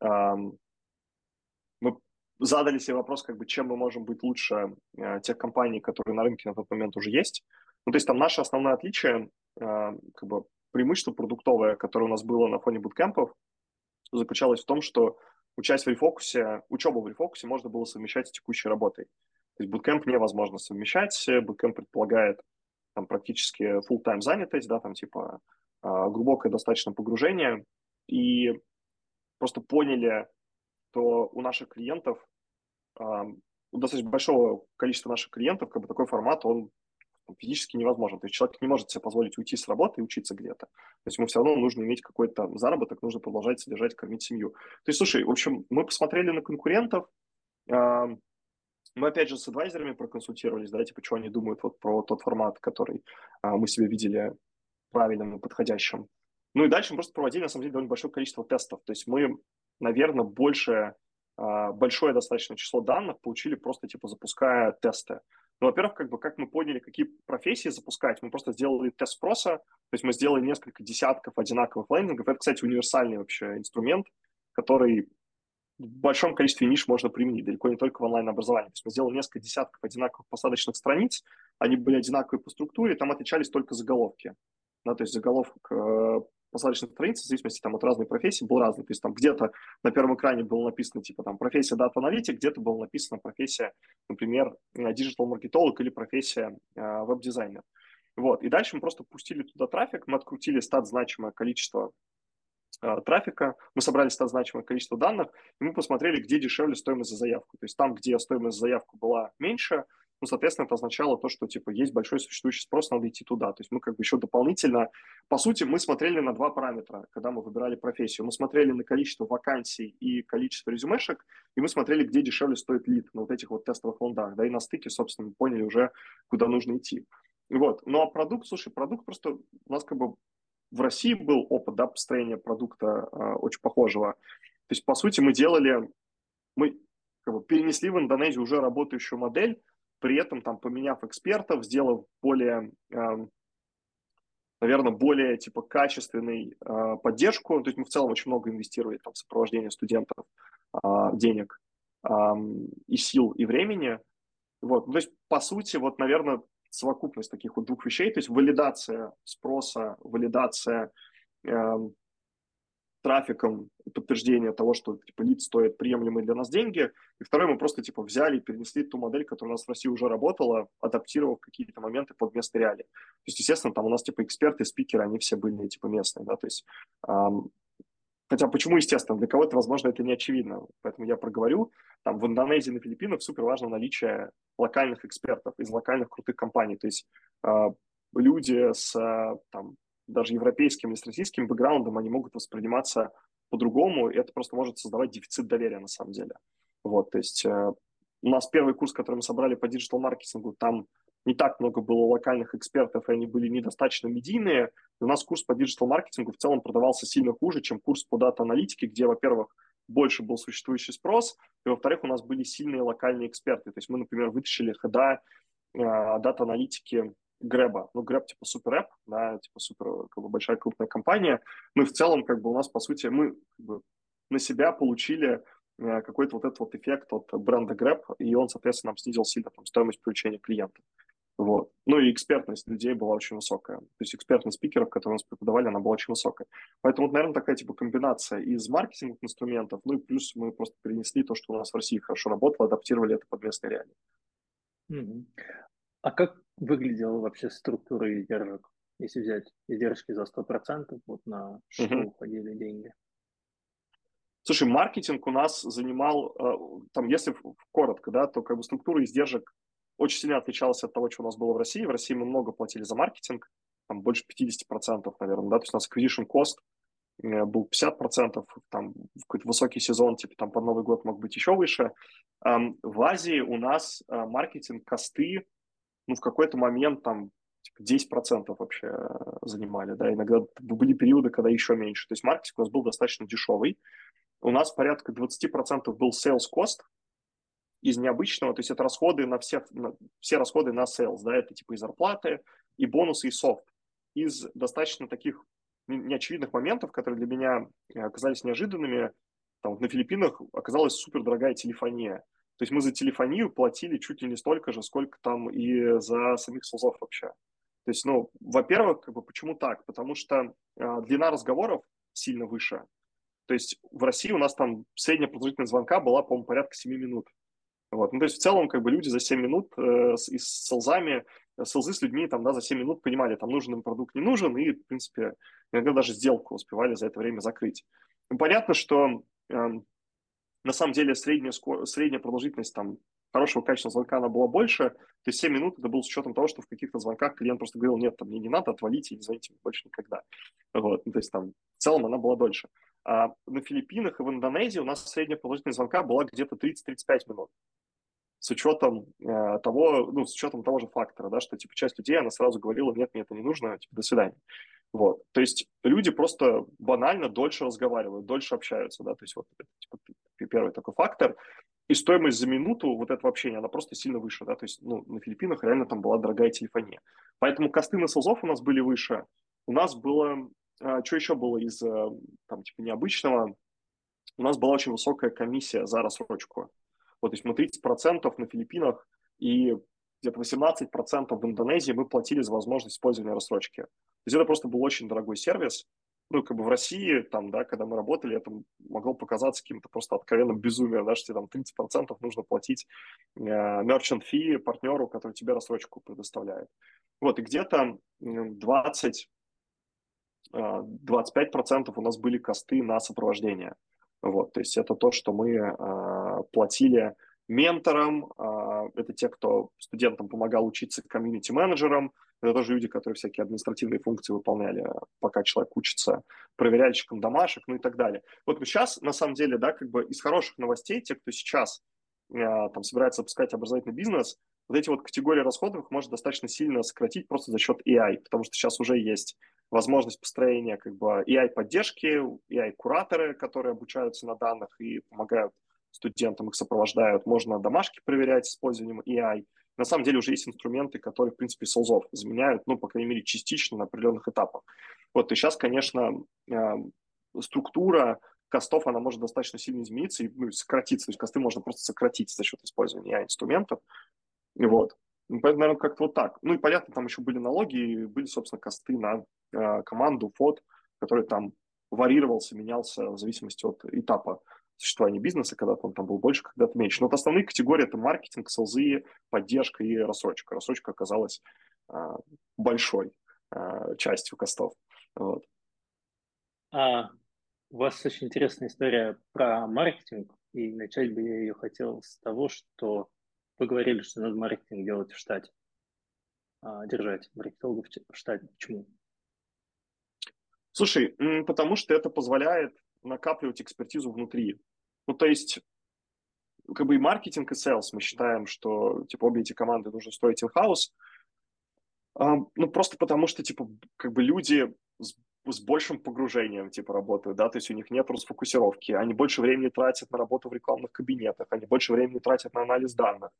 Мы задали себе вопрос, как бы, чем мы можем быть лучше э, тех компаний, которые на рынке на тот момент уже есть. Ну, то есть там наше основное отличие, э, как бы, преимущество продуктовое, которое у нас было на фоне буткемпов, заключалось в том, что учась в рефокусе, учебу в рефокусе можно было совмещать с текущей работой. То есть буткемп невозможно совмещать, буткемп предполагает там практически full-time занятость, да, там типа а, глубокое достаточно погружение, и просто поняли, что у наших клиентов, у достаточно большого количества наших клиентов, как бы такой формат, он физически невозможен. То есть человек не может себе позволить уйти с работы и учиться где-то. То есть ему все равно нужно иметь какой-то заработок, нужно продолжать содержать, кормить семью. То есть, слушай, в общем, мы посмотрели на конкурентов, мы, опять же, с адвайзерами проконсультировались, да, типа, что они думают вот про тот формат, который а, мы себе видели правильным и подходящим. Ну и дальше мы просто проводили, на самом деле, довольно большое количество тестов. То есть мы, наверное, больше, а, большое достаточно число данных получили просто, типа, запуская тесты. Ну, во-первых, как бы, как мы поняли, какие профессии запускать, мы просто сделали тест спроса, то есть мы сделали несколько десятков одинаковых лендингов. Это, кстати, универсальный вообще инструмент, который в большом количестве ниш можно применить, далеко не только в онлайн-образовании. То есть мы сделали несколько десятков одинаковых посадочных страниц, они были одинаковые по структуре, там отличались только заголовки. Да, то есть заголовок э, посадочной страницы, в зависимости там, от разной профессии, был разный. То есть там где-то на первом экране было написано типа там профессия data -аналитик, где-то было написано профессия, например, digital -маркетолог или профессия э, веб-дизайнер. Вот. И дальше мы просто пустили туда трафик, мы открутили стат значимое количество Э, трафика, мы собрали стат значимое количество данных, и мы посмотрели, где дешевле стоимость за заявку. То есть там, где стоимость за заявку была меньше, ну, соответственно, это означало то, что, типа, есть большой существующий спрос, надо идти туда. То есть мы как бы еще дополнительно... По сути, мы смотрели на два параметра, когда мы выбирали профессию. Мы смотрели на количество вакансий и количество резюмешек, и мы смотрели, где дешевле стоит лид на вот этих вот тестовых лондах. Да, и на стыке, собственно, мы поняли уже, куда нужно идти. Вот. Ну, а продукт, слушай, продукт просто у нас как бы в России был опыт да, построения продукта э, очень похожего. То есть, по сути, мы делали, мы как бы перенесли в Индонезию уже работающую модель, при этом там поменяв экспертов, сделав более, эм, наверное, более типа качественной э, поддержку. То есть мы в целом очень много инвестировали там в сопровождение студентов э, денег и сил, и времени. Вот. Ну, то есть, по сути, вот, наверное, совокупность таких вот двух вещей, то есть валидация спроса, валидация э, трафиком подтверждение того, что типа лид стоит приемлемые для нас деньги. И второе, мы просто типа взяли и перенесли ту модель, которая у нас в России уже работала, адаптировав какие-то моменты под местные реалии. То есть, естественно, там у нас типа эксперты, спикеры, они все были типа местные, да, то есть эм, Хотя почему, естественно, для кого-то, возможно, это не очевидно. Поэтому я проговорю. Там в Индонезии, на Филиппинах супер важно наличие локальных экспертов из локальных крутых компаний. То есть э, люди с там, даже европейским или с российским бэкграундом, они могут восприниматься по-другому, и это просто может создавать дефицит доверия на самом деле. Вот, то есть э, у нас первый курс, который мы собрали по digital -маркетингу, там не так много было локальных экспертов, и они были недостаточно медийные. У нас курс по digital -маркетингу в целом продавался сильно хуже, чем курс по data -аналитике, где, во-первых, больше был существующий спрос, и, во-вторых, у нас были сильные локальные эксперты. То есть мы, например, вытащили хода э, дата-аналитики Грэба. Ну, Грэб типа супер эп, да, типа супер как бы, большая крупная компания. Мы в целом, как бы у нас, по сути, мы как бы, на себя получили э, какой-то вот этот вот эффект от бренда Grab, и он, соответственно, нам снизил сильно там, стоимость привлечения клиента. Вот. Ну и экспертность людей была очень высокая. То есть экспертность спикеров, которые у нас преподавали, она была очень высокая. Поэтому, вот, наверное, такая типа комбинация из маркетинговых инструментов, ну и плюс мы просто перенесли то, что у нас в России хорошо работало, адаптировали это под местные реалии. А как выглядела вообще структура издержек, если взять издержки за 100%, вот на что uh-huh. уходили деньги? Слушай, маркетинг у нас занимал, э, там, если коротко, да, то как бы структура издержек очень сильно отличалась от того, что у нас было в России. В России мы много платили за маркетинг, там больше 50%, наверное, да, то есть у нас acquisition cost э, был 50%, там какой-то высокий сезон, типа там под Новый год мог быть еще выше. В Азии у нас э, маркетинг косты, ну, в какой-то момент там типа 10% вообще э, занимали, да, иногда были периоды, когда еще меньше. То есть маркетинг у нас был достаточно дешевый. У нас порядка 20% был sales cost, из необычного, то есть это расходы на все, на, все расходы на sales, да, это типа и зарплаты, и бонусы, и софт. Из достаточно таких неочевидных моментов, которые для меня э, оказались неожиданными, там на Филиппинах оказалась супер дорогая телефония. То есть мы за телефонию платили чуть ли не столько же, сколько там и за самих СОЗов вообще. То есть, ну, во-первых, как бы, почему так? Потому что э, длина разговоров сильно выше. То есть в России у нас там средняя продолжительность звонка была, по-моему, порядка 7 минут. Вот. Ну, то есть в целом как бы люди за 7 минут э, с, и с селзами, селзы с людьми там, да, за 7 минут понимали, там нужен им продукт, не нужен, и, в принципе, иногда даже сделку успевали за это время закрыть. Ну, понятно, что э, на самом деле средняя, средняя продолжительность там хорошего качества звонка она была больше, то есть 7 минут это было с учетом того, что в каких-то звонках клиент просто говорил, нет, там мне не надо, отвалите и не звоните больше никогда. Вот, ну, то есть там в целом она была дольше. А на Филиппинах и в Индонезии у нас средняя продолжительность звонка была где-то 30-35 минут с учетом э, того, ну, с учетом того же фактора, да, что, типа, часть людей, она сразу говорила, нет, мне это не нужно, типа, до свидания. Вот, то есть люди просто банально дольше разговаривают, дольше общаются, да, то есть вот типа, первый такой фактор. И стоимость за минуту вот этого общения, она просто сильно выше, да, то есть, ну, на Филиппинах реально там была дорогая телефония. Поэтому косты на СОЗов у нас были выше. У нас было, а, что еще было из, э, там, типа, необычного? У нас была очень высокая комиссия за рассрочку. Вот, то есть мы 30% на Филиппинах и где-то 18% в Индонезии мы платили за возможность использования рассрочки. Есть это просто был очень дорогой сервис. Ну, как бы в России, там, да, когда мы работали, это могло показаться каким-то просто откровенным безумием, да, что тебе там 30% нужно платить э, merchant fee партнеру, который тебе рассрочку предоставляет. Вот, и где-то 20 25% у нас были косты на сопровождение. Вот, то есть это то, что мы э, платили менторам, э, это те, кто студентам помогал учиться комьюнити-менеджерам, это тоже люди, которые всякие административные функции выполняли, пока человек учится, проверяльщиком домашек, ну и так далее. Вот сейчас, на самом деле, да, как бы из хороших новостей, те, кто сейчас э, там собирается запускать образовательный бизнес, вот эти вот категории расходов их можно достаточно сильно сократить просто за счет AI, потому что сейчас уже есть возможность построения как бы AI-поддержки, AI-кураторы, которые обучаются на данных и помогают студентам, их сопровождают, можно домашки проверять с использованием AI. На самом деле уже есть инструменты, которые, в принципе, солзов заменяют, ну, по крайней мере, частично на определенных этапах. Вот, и сейчас, конечно, э, структура костов, она может достаточно сильно измениться и ну, сократиться. То есть косты можно просто сократить за счет использования инструментов. И вот. Ну, поэтому, наверное, как-то вот так. Ну и понятно, там еще были налоги, были, собственно, косты на э, команду, фот, который там варьировался, менялся в зависимости от этапа существования бизнеса, когда-то он там был больше, когда-то меньше. Но вот основные категории это маркетинг, селзы, поддержка и рассрочка. Рассрочка оказалась э, большой э, частью костов. Вот. А у вас очень интересная история про маркетинг, и начать бы я ее хотел с того, что вы говорили, что надо маркетинг делать в штате, а, держать маркетологов в штате. Почему? Слушай, потому что это позволяет накапливать экспертизу внутри. Ну, то есть, как бы и маркетинг, и sales мы считаем, что, типа, обе эти команды нужно строить in-house, ну, просто потому что, типа, как бы люди с с большим погружением, типа, работают, да, то есть у них нет расфокусировки, они больше времени тратят на работу в рекламных кабинетах, они больше времени тратят на анализ данных.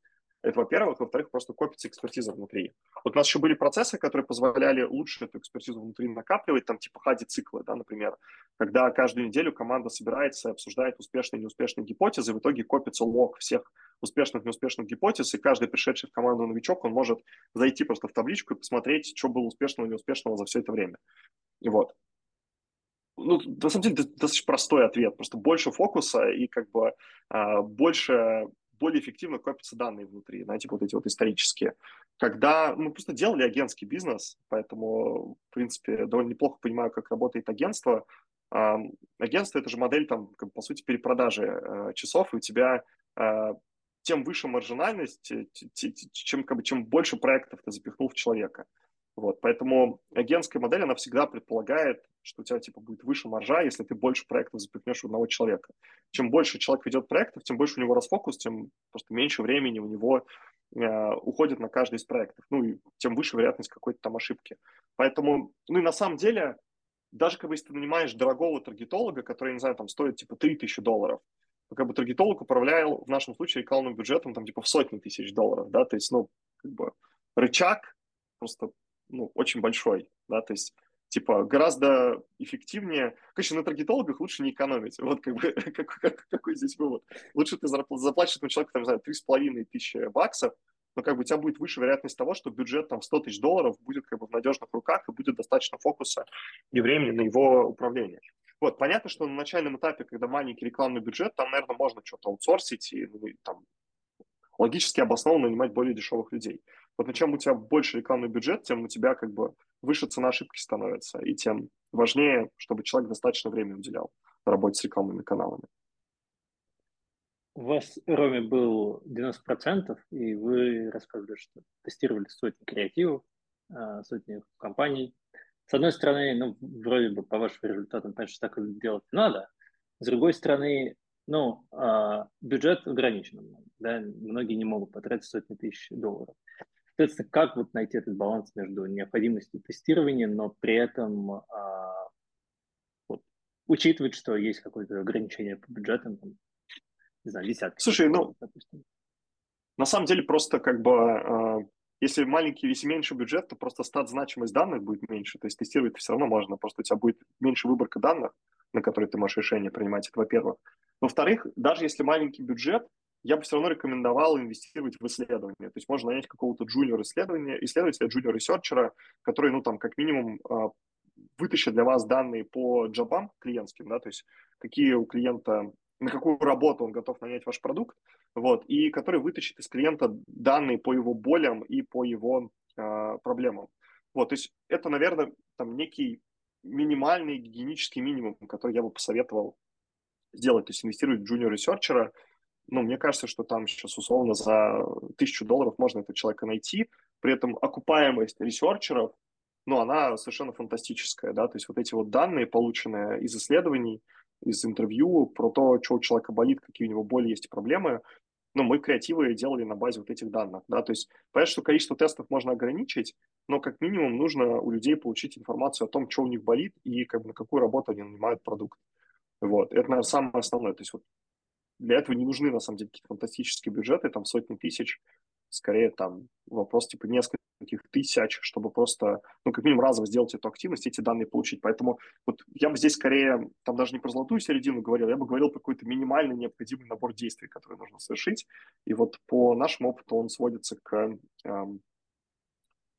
Это, во-первых. Во-вторых, просто копится экспертиза внутри. Вот у нас еще были процессы, которые позволяли лучше эту экспертизу внутри накапливать, там типа хади-циклы, да, например, когда каждую неделю команда собирается, обсуждает успешные и неуспешные гипотезы, в итоге копится лог всех успешных и неуспешных гипотез, и каждый пришедший в команду новичок, он может зайти просто в табличку и посмотреть, что было успешного и неуспешного за все это время. И вот. Ну, на самом деле, достаточно простой ответ. Просто больше фокуса и как бы а, больше, более эффективно копятся данные внутри, знаете, вот эти вот исторические. Когда мы просто делали агентский бизнес, поэтому, в принципе, довольно неплохо понимаю, как работает агентство. А, агентство – это же модель, там, как по сути, перепродажи а, часов, и у тебя а, тем выше маржинальность, чем, как бы, чем больше проектов ты запихнул в человека. Вот, поэтому агентская модель, она всегда предполагает, что у тебя типа будет выше маржа, если ты больше проектов запихнешь у одного человека. Чем больше человек ведет проектов, тем больше у него расфокус, тем просто меньше времени у него э, уходит на каждый из проектов. Ну и тем выше вероятность какой-то там ошибки. Поэтому, ну и на самом деле, даже как бы если ты нанимаешь дорогого таргетолога, который, не знаю, там стоит типа 3000 долларов, то как бы таргетолог управлял в нашем случае рекламным бюджетом там типа в сотни тысяч долларов, да, то есть, ну, как бы рычаг просто ну, очень большой, да, то есть типа гораздо эффективнее. Конечно, на таргетологах лучше не экономить. Вот как бы как, как, какой здесь вывод. Лучше ты заплатишь этому человеку, там, не знаю, три с половиной тысячи баксов, но как бы у тебя будет выше вероятность того, что бюджет там 100 тысяч долларов будет как бы в надежных руках и будет достаточно фокуса и времени на его управление. Вот, понятно, что на начальном этапе, когда маленький рекламный бюджет, там, наверное, можно что-то аутсорсить и ну, там логически обоснованно нанимать более дешевых людей. Вот на чем у тебя больше рекламный бюджет, тем у тебя как бы выше цена ошибки становится, и тем важнее, чтобы человек достаточно времени уделял работе с рекламными каналами. У вас, Роме, был 90%, и вы рассказывали, что тестировали сотни креативов, а, сотни компаний. С одной стороны, ну, вроде бы по вашим результатам, что так делать надо. С другой стороны, ну, а, бюджет ограничен. Да? Многие не могут потратить сотни тысяч долларов. Соответственно, как вот найти этот баланс между необходимостью тестирования, но при этом а, вот, учитывать, что есть какое-то ограничение по бюджетам, там, не знаю, десятки. Слушай, ну, допустим. на самом деле просто как бы, э, если маленький, если меньше бюджет, то просто стат значимость данных будет меньше, то есть тестировать все равно можно, просто у тебя будет меньше выборка данных, на которые ты можешь решение принимать, это во-первых. Во-вторых, даже если маленький бюджет, я бы все равно рекомендовал инвестировать в исследование. То есть можно нанять какого-то junior исследования, исследователя, junior researcher а, который, ну, там, как минимум, а, вытащит для вас данные по job ам клиентским, да, то есть какие у клиента, на какую работу он готов нанять ваш продукт, вот, и который вытащит из клиента данные по его болям и по его э, проблемам. Вот, то есть это, наверное, там некий минимальный гигиенический минимум, который я бы посоветовал сделать, то есть инвестировать в junior researcher а, ну, мне кажется, что там сейчас условно за тысячу долларов можно этого человека найти, при этом окупаемость ресерчеров, ну, она совершенно фантастическая, да, то есть вот эти вот данные, полученные из исследований, из интервью про то, что у человека болит, какие у него боли есть проблемы, ну, мы креативы делали на базе вот этих данных, да, то есть понятно, что количество тестов можно ограничить, но как минимум нужно у людей получить информацию о том, что у них болит и как бы на какую работу они нанимают продукт. Вот, это, наверное, самое основное. То есть вот для этого не нужны, на самом деле, какие-то фантастические бюджеты, там сотни тысяч, скорее там вопрос типа нескольких тысяч, чтобы просто, ну, как минимум разово сделать эту активность, эти данные получить. Поэтому вот я бы здесь скорее, там даже не про золотую середину говорил, я бы говорил про какой-то минимальный необходимый набор действий, которые нужно совершить. И вот по нашему опыту он сводится к эм,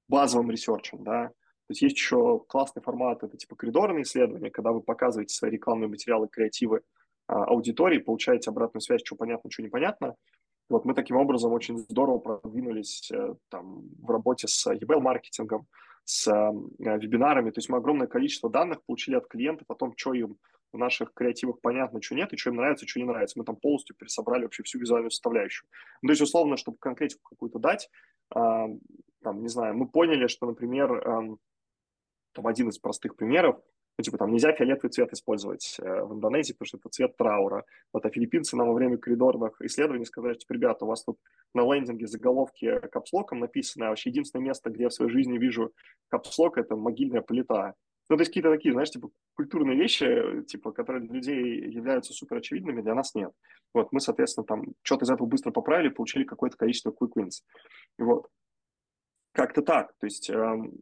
базовым ресерчам, да, то есть есть еще классный формат, это типа коридорные исследования, когда вы показываете свои рекламные материалы, креативы аудитории, получаете обратную связь, что понятно, что непонятно, вот мы таким образом очень здорово продвинулись э, там, в работе с email-маркетингом, с э, вебинарами. То есть мы огромное количество данных получили от клиентов о том, что им в наших креативах понятно, что нет, и что им нравится, что не нравится. Мы там полностью пересобрали вообще всю визуальную составляющую. Ну, то есть, условно, чтобы конкретику какую-то дать, э, там, не знаю, мы поняли, что, например, э, там один из простых примеров, ну, типа, там нельзя фиолетовый цвет использовать э, в Индонезии, потому что это цвет траура. Вот, а филиппинцы нам во время коридорных исследований сказали, что, ребята, у вас тут на лендинге заголовки капслоком написано, а вообще единственное место, где я в своей жизни вижу капслок, это могильная плита. Ну, то есть какие-то такие, знаешь, типа культурные вещи, типа, которые для людей являются супер очевидными, для нас нет. Вот, мы, соответственно, там что-то из этого быстро поправили, получили какое-то количество quick wins. Вот. Как-то так. То есть эм,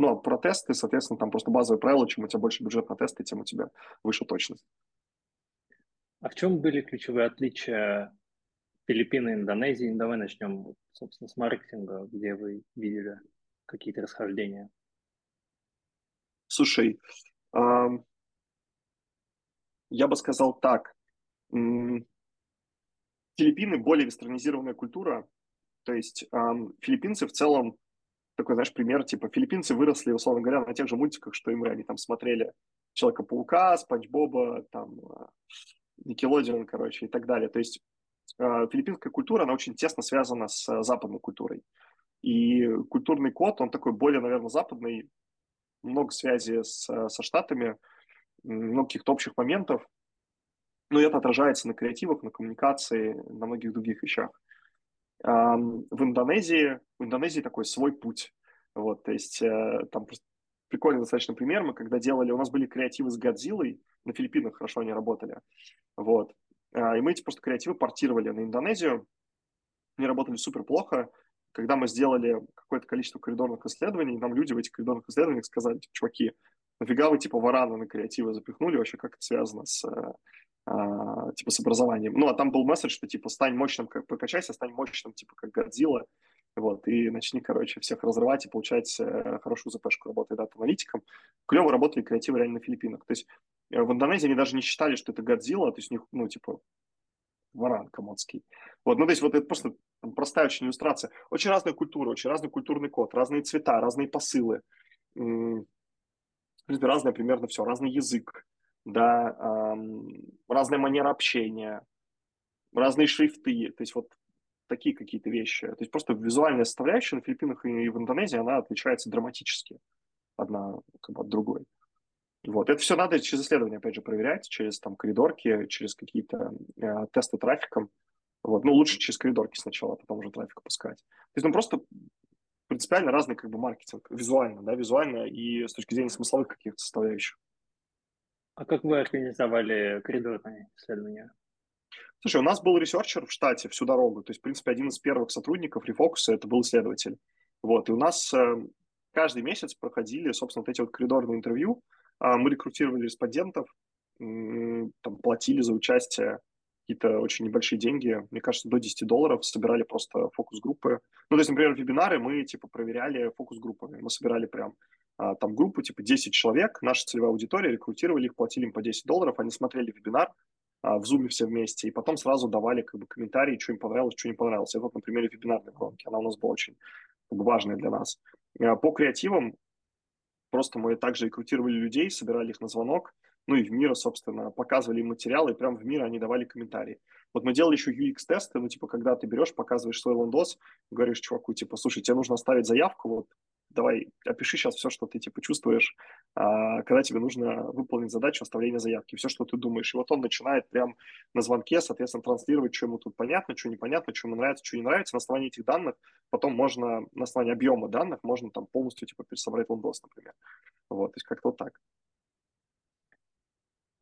ну, а про тесты, соответственно, там просто базовые правила, чем у тебя больше бюджет на тесты, тем у тебя выше точность. А в чем были ключевые отличия Филиппины и Индонезии? Давай начнем, собственно, с маркетинга, где вы видели какие-то расхождения. Слушай, я бы сказал так. Филиппины более вестернизированная культура, то есть филиппинцы в целом такой, знаешь, пример, типа, филиппинцы выросли, условно говоря, на тех же мультиках, что и мы. Они там смотрели Человека-паука, Спанч Боба, там, Никелодион, короче, и так далее. То есть э, филиппинская культура, она очень тесно связана с э, западной культурой. И культурный код, он такой более, наверное, западный, много связи с, э, со Штатами, много каких-то общих моментов. Но это отражается на креативах, на коммуникации, на многих других вещах. В Индонезии, в Индонезии такой свой путь. Вот, то есть э, там просто прикольный достаточно пример. Мы когда делали, у нас были креативы с Годзиллой, на Филиппинах хорошо они работали. Вот. А, и мы эти просто креативы портировали на Индонезию. Они работали супер плохо. Когда мы сделали какое-то количество коридорных исследований, нам люди в этих коридорных исследованиях сказали, типа, чуваки, нафига вы типа варана на креативы запихнули, вообще как это связано с э, а, типа с образованием. Ну, а там был месседж, что типа стань мощным, как прокачайся, стань мощным, типа как Годзилла, вот, и начни, короче, всех разрывать и получать э, хорошую ЗПшку, работая дата-аналитиком. Клево работали креативы реально на Филиппинах. То есть э, в Индонезии они даже не считали, что это Годзилла, то есть у них, ну, типа, варан комодский. Вот, ну, то есть вот это просто простая очень иллюстрация. Очень разная культура, очень разный культурный код, разные цвета, разные посылы. Принципе, разное примерно все, разный язык да, эм, разная манера общения, разные шрифты, то есть вот такие какие-то вещи. То есть просто визуальная составляющая на Филиппинах и в Индонезии, она отличается драматически одна как бы, от другой. Вот. Это все надо через исследования, опять же, проверять, через там коридорки, через какие-то э, тесты трафиком. Вот. Ну, лучше через коридорки сначала, а потом уже трафик опускать. То есть, ну, просто принципиально разный как бы маркетинг, визуально, да, визуально и с точки зрения смысловых каких-то составляющих. А как вы организовали коридорные исследования? Слушай, у нас был researcher в штате всю дорогу. То есть, в принципе, один из первых сотрудников Refocus это был исследователь. Вот, и у нас э, каждый месяц проходили, собственно, вот эти вот коридорные интервью. Э, мы рекрутировали респондентов, там, платили за участие какие-то очень небольшие деньги, мне кажется, до 10 долларов, собирали просто фокус-группы. Ну, то есть, например, вебинары мы, типа, проверяли фокус-группами. Мы собирали прям а, там группу, типа 10 человек, наша целевая аудитория, рекрутировали их, платили им по 10 долларов, они смотрели вебинар а, в Zoom все вместе, и потом сразу давали как бы комментарии, что им понравилось, что не понравилось. Это вот на примере вебинарной гонки, она у нас была очень важная для нас. А, по креативам просто мы также рекрутировали людей, собирали их на звонок, ну и в мира, собственно, показывали материалы, и прямо в мира они давали комментарии. Вот мы делали еще UX-тесты, ну, типа, когда ты берешь, показываешь свой лендос, говоришь чуваку, типа, слушай, тебе нужно оставить заявку, вот давай опиши сейчас все, что ты типа чувствуешь, а, когда тебе нужно выполнить задачу оставления заявки, все, что ты думаешь. И вот он начинает прям на звонке, соответственно, транслировать, что ему тут понятно, что непонятно, что ему нравится, что не нравится. На основании этих данных потом можно, на основании объема данных, можно там полностью типа пересобрать лондос, например. Вот, то есть как-то вот так.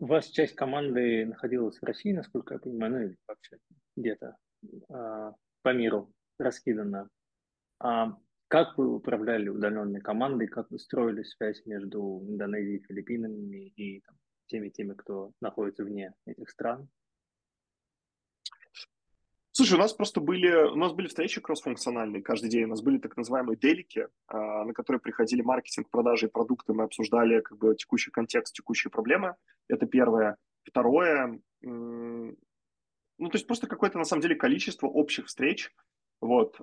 У вас часть команды находилась в России, насколько я понимаю, ну или вообще где-то э, по миру раскидана. А как вы управляли удаленной командой, как вы строили связь между Индонезией, Филиппинами и там, теми, теми, кто находится вне этих стран? Слушай, у нас просто были, у нас были встречи кроссфункциональные каждый день. У нас были так называемые делики, а, на которые приходили маркетинг, продажи и продукты. Мы обсуждали как бы текущий контекст, текущие проблемы. Это первое. Второе, ну, то есть просто какое-то, на самом деле, количество общих встреч. Вот.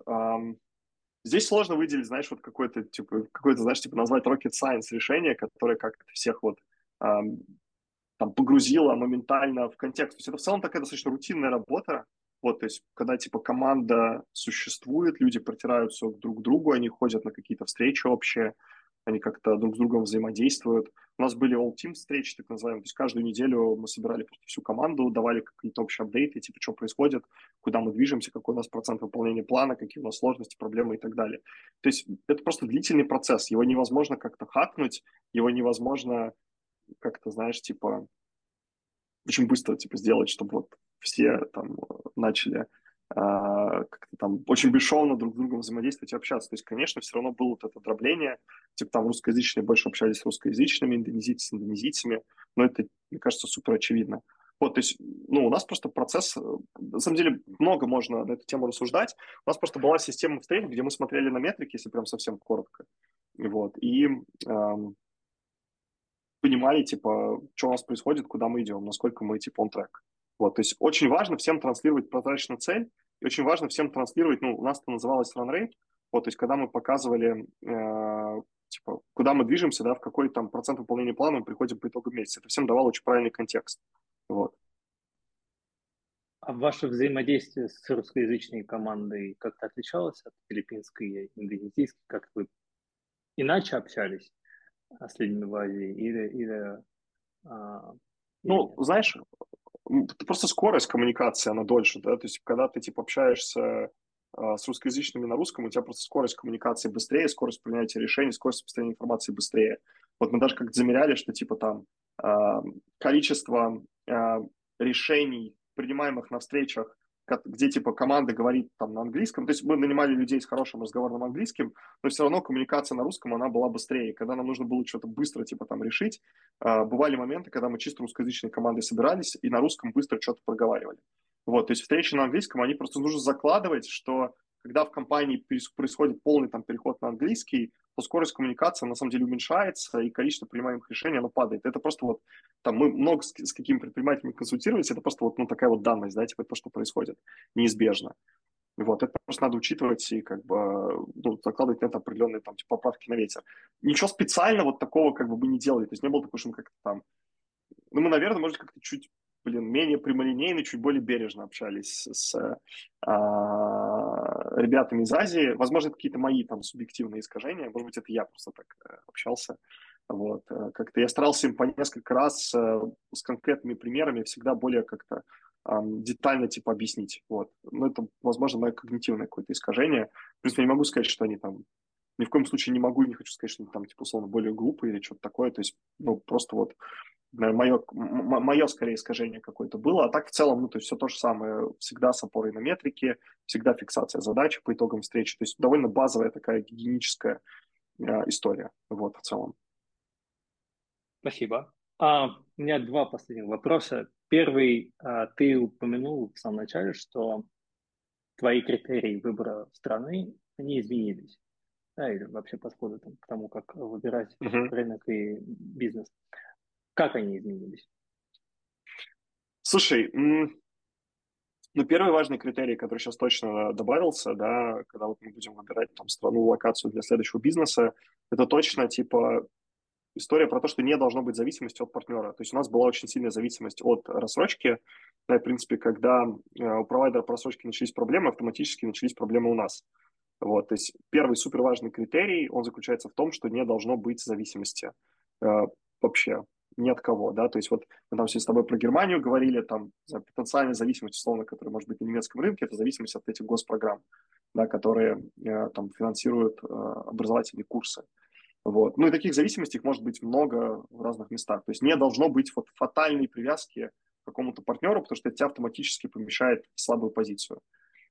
Здесь сложно выделить, знаешь, вот какое-то, типа, какое-то, знаешь, типа назвать rocket science решение, которое как-то всех вот там погрузило моментально в контекст. То есть это в целом такая достаточно рутинная работа, вот, то есть, когда, типа, команда существует, люди протираются друг к другу, они ходят на какие-то встречи общие, они как-то друг с другом взаимодействуют. У нас были all-team встречи, так называемые, то есть каждую неделю мы собирали всю команду, давали какие-то общие апдейты, типа, что происходит, куда мы движемся, какой у нас процент выполнения плана, какие у нас сложности, проблемы и так далее. То есть это просто длительный процесс, его невозможно как-то хакнуть, его невозможно как-то, знаешь, типа, очень быстро, типа, сделать, чтобы вот все там начали а, как-то там очень бесшовно друг с другом взаимодействовать и общаться. То есть, конечно, все равно было вот это дробление, типа там русскоязычные больше общались с русскоязычными, индонезийцы с индонезийцами, но это, мне кажется, супер очевидно. Вот, то есть, ну, у нас просто процесс, на самом деле, много можно на эту тему рассуждать. У нас просто была система встреч, где мы смотрели на метрики, если прям совсем коротко, вот, и эм, понимали, типа, что у нас происходит, куда мы идем, насколько мы, типа, on track. Вот, то есть очень важно всем транслировать прозрачную цель, и очень важно всем транслировать, ну, у нас это называлось run rate, вот, то есть когда мы показывали, э, типа, куда мы движемся, да, в какой там процент выполнения плана мы приходим по итогу месяца. Это всем давало очень правильный контекст. Вот. А ваше взаимодействие с русскоязычной командой как-то отличалось от филиппинской и индонезийской? Как вы иначе общались с людьми в Азии? Или, или, а, ну, знаешь, просто скорость коммуникации, она дольше, да, то есть когда ты, типа, общаешься а, с русскоязычными на русском, у тебя просто скорость коммуникации быстрее, скорость принятия решений, скорость распространения информации быстрее. Вот мы даже как-то замеряли, что, типа, там, а, количество а, решений, принимаемых на встречах где типа команда говорит там на английском. То есть мы нанимали людей с хорошим разговорным английским, но все равно коммуникация на русском, она была быстрее. Когда нам нужно было что-то быстро типа там решить, э, бывали моменты, когда мы чисто русскоязычной командой собирались и на русском быстро что-то проговаривали. Вот, то есть встречи на английском, они просто нужно закладывать, что когда в компании происходит полный там переход на английский, то скорость коммуникации на самом деле уменьшается, и количество принимаемых решений, оно падает. Это просто вот, там, мы много с, с какими предпринимателями консультировались, это просто вот, ну, такая вот данность, да, типа, то, что происходит, неизбежно. Вот, это просто надо учитывать и как бы ну, закладывать на это определенные там типа поправки на ветер. Ничего специально вот такого как бы мы не делали. То есть не было такого, что мы как-то там... Ну, мы, наверное, может, как-то чуть блин, менее прямолинейно, чуть более бережно общались с а, ребятами из Азии. Возможно, это какие-то мои там субъективные искажения, может быть, это я просто так э, общался. Вот, э, как-то я старался им по несколько раз э, с конкретными примерами всегда более как-то детально типа объяснить. Вот. Но это, возможно, мое когнитивное какое-то искажение. Принципе, я не могу сказать, что они там ни в коем случае не могу и не хочу сказать, что они там, типа, условно, более глупые или что-то такое. То есть, ну, просто вот мое, мое скорее искажение какое-то было, а так в целом, ну, то есть все то же самое, всегда с опорой на метрики, всегда фиксация задачи по итогам встречи, то есть довольно базовая такая гигиеническая э, история, вот, в целом. Спасибо. А, у меня два последних вопроса. Первый, а, ты упомянул в самом начале, что твои критерии выбора страны, они изменились. Да, или вообще подходы там, к тому, как выбирать uh-huh. рынок и бизнес. Как они изменились? Слушай, ну, первый важный критерий, который сейчас точно добавился, да, когда вот мы будем выбирать там страну, локацию для следующего бизнеса, это точно, типа, история про то, что не должно быть зависимости от партнера. То есть у нас была очень сильная зависимость от рассрочки. Да, в принципе, когда э, у провайдера по начались проблемы, автоматически начались проблемы у нас. Вот, то есть первый супер важный критерий, он заключается в том, что не должно быть зависимости э, вообще ни от кого, да, то есть вот мы там все с тобой про Германию говорили, там за потенциальная зависимость, условно, которая может быть на немецком рынке, это зависимость от этих госпрограмм, да, которые э, там финансируют э, образовательные курсы. Вот. Ну и таких зависимостей может быть много в разных местах. То есть не должно быть вот фатальной привязки к какому-то партнеру, потому что это тебя автоматически помешает в слабую позицию.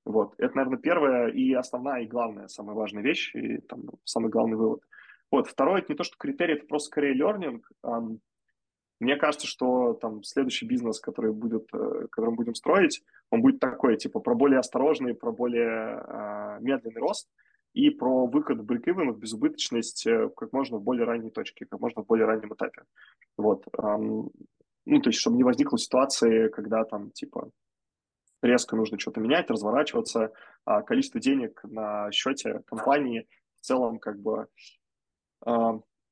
Вот. Это, наверное, первая и основная, и главная, самая важная вещь, и там, самый главный вывод. Вот. Второе, это не то, что критерий, это просто скорее learning. Мне кажется, что там следующий бизнес, который будет, э, который мы будем строить, он будет такой, типа, про более осторожный, про более э, медленный рост и про выход в брейк в безубыточность э, как можно в более ранней точке, как можно в более раннем этапе. Вот. Ну, то есть, чтобы не возникло ситуации, когда там, типа, резко нужно что-то менять, разворачиваться, а количество денег на счете компании в целом как бы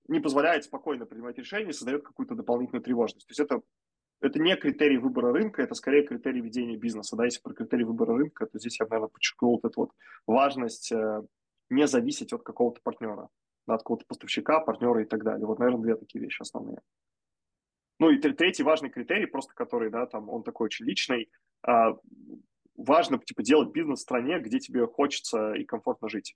не позволяет спокойно принимать решения, создает какую-то дополнительную тревожность. То есть это, это не критерий выбора рынка, это скорее критерий ведения бизнеса. Да? Если про критерий выбора рынка, то здесь я, наверное, подчеркнул вот эту вот важность э, не зависеть от какого-то партнера, да, от какого-то поставщика, партнера и так далее. Вот, наверное, две такие вещи основные. Ну и третий важный критерий, просто который, да, там, он такой очень личный, а, важно, типа, делать бизнес в стране, где тебе хочется и комфортно жить.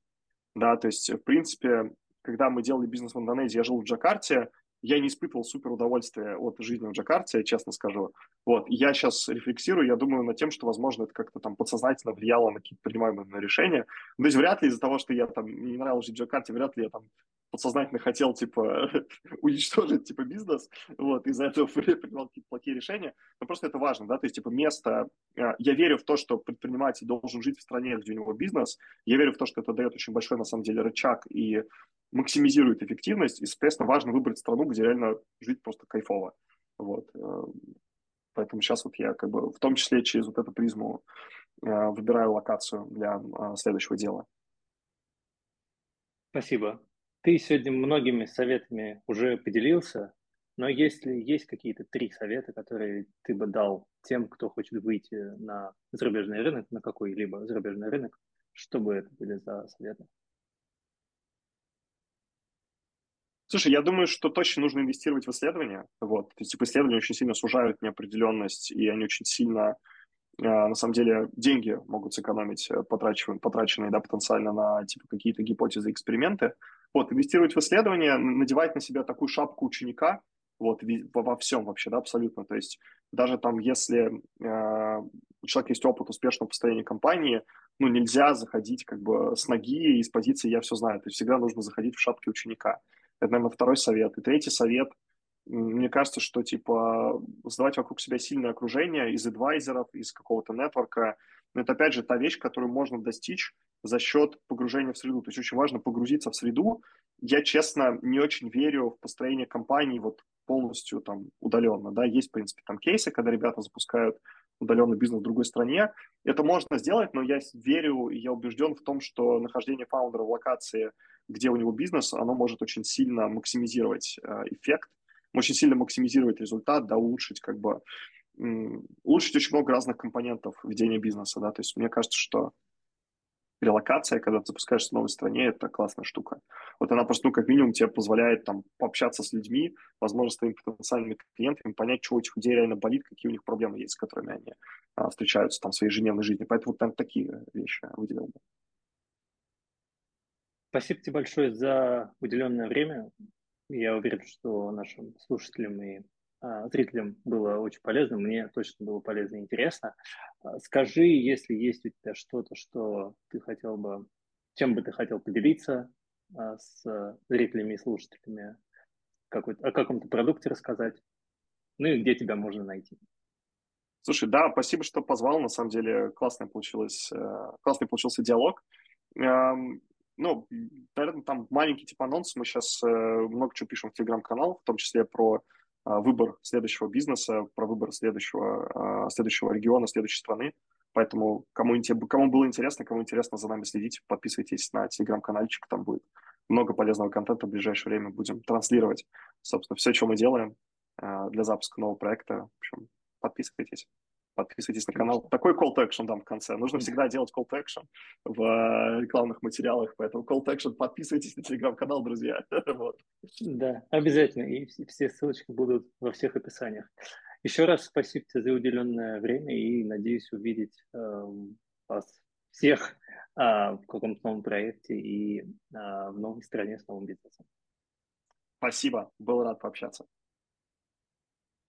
Да, то есть, в принципе, когда мы делали бизнес в Индонезии, я жил в Джакарте, я не испытывал супер удовольствия от жизни в Джакарте, честно скажу. Вот, я сейчас рефлексирую, я думаю над тем, что, возможно, это как-то там подсознательно влияло на какие-то принимаемые решения. То есть вряд ли из-за того, что я там не нравилось жить в Джакарте, вряд ли я там подсознательно хотел, типа, уничтожить, типа, бизнес, вот, из-за этого принимал какие-то плохие решения, но просто это важно, да, то есть, типа, место, а, я верю в то, что предприниматель должен жить в стране, где у него бизнес, я верю в то, что это дает очень большой, на самом деле, рычаг и максимизирует эффективность, и, соответственно, важно выбрать страну, где реально жить просто кайфово, вот, э, поэтому сейчас вот я, как бы, в том числе через вот эту призму э, выбираю локацию для э, следующего дела. Спасибо. Ты сегодня многими советами уже поделился, но если есть какие-то три совета, которые ты бы дал тем, кто хочет выйти на зарубежный рынок, на какой-либо зарубежный рынок, что бы это были за советы? Слушай, я думаю, что точно нужно инвестировать в исследования. Вот. То есть, типа, исследования очень сильно сужают неопределенность, и они очень сильно, э, на самом деле, деньги могут сэкономить, э, потраченные, потраченные да, потенциально на типа, какие-то гипотезы, эксперименты. Вот, инвестировать в исследования, надевать на себя такую шапку ученика, вот, во, всем вообще, да, абсолютно. То есть даже там, если э, у человека есть опыт успешного построения компании, ну, нельзя заходить как бы с ноги и с позиции «я все знаю». То есть всегда нужно заходить в шапке ученика. Это, наверное, второй совет. И третий совет, мне кажется, что, типа, создавать вокруг себя сильное окружение из адвайзеров, из какого-то нетворка. Но это, опять же, та вещь, которую можно достичь за счет погружения в среду. То есть очень важно погрузиться в среду. Я, честно, не очень верю в построение компании вот полностью там удаленно. Да? Есть, в принципе, там кейсы, когда ребята запускают удаленный бизнес в другой стране. Это можно сделать, но я верю я убежден в том, что нахождение фаундера в локации, где у него бизнес, оно может очень сильно максимизировать э, эффект, очень сильно максимизировать результат, да, улучшить как бы улучшить очень много разных компонентов ведения бизнеса, да, то есть мне кажется, что релокация, когда ты запускаешься в новой стране, это классная штука. Вот она просто, ну, как минимум, тебе позволяет там пообщаться с людьми, возможно, с твоими потенциальными клиентами, понять, что у этих людей реально болит, какие у них проблемы есть, с которыми они а, встречаются там в своей ежедневной жизни. Поэтому вот там такие вещи выделил бы. Спасибо тебе большое за уделенное время. Я уверен, что нашим слушателям и зрителям было очень полезно, мне точно было полезно и интересно. А, скажи, если есть у тебя что-то, что ты хотел бы, чем бы ты хотел поделиться а, с зрителями и слушателями, о каком-то продукте рассказать, ну и где тебя можно найти. Слушай, да, спасибо, что позвал. На самом деле классный получилось, э, классный получился диалог. Ну, наверное, там маленький типа анонс. Мы сейчас э, много чего пишем в телеграм-канал, в том числе про а, выбор следующего бизнеса, про выбор следующего, а, следующего региона, следующей страны. Поэтому кому, кому было интересно, кому интересно за нами следить, подписывайтесь на телеграм-канальчик, там будет много полезного контента в ближайшее время будем транслировать. Собственно, все, что мы делаем а, для запуска нового проекта. В общем, подписывайтесь подписывайтесь на канал. Такой call to action дам в конце. Нужно всегда делать call to action в э, рекламных материалах, поэтому call to action подписывайтесь на телеграм-канал, друзья. вот. Да, обязательно. И все ссылочки будут во всех описаниях. Еще раз спасибо тебе за уделенное время и надеюсь увидеть э, вас всех э, в каком-то новом проекте и э, в новой стране с новым бизнесом. Спасибо, был рад пообщаться.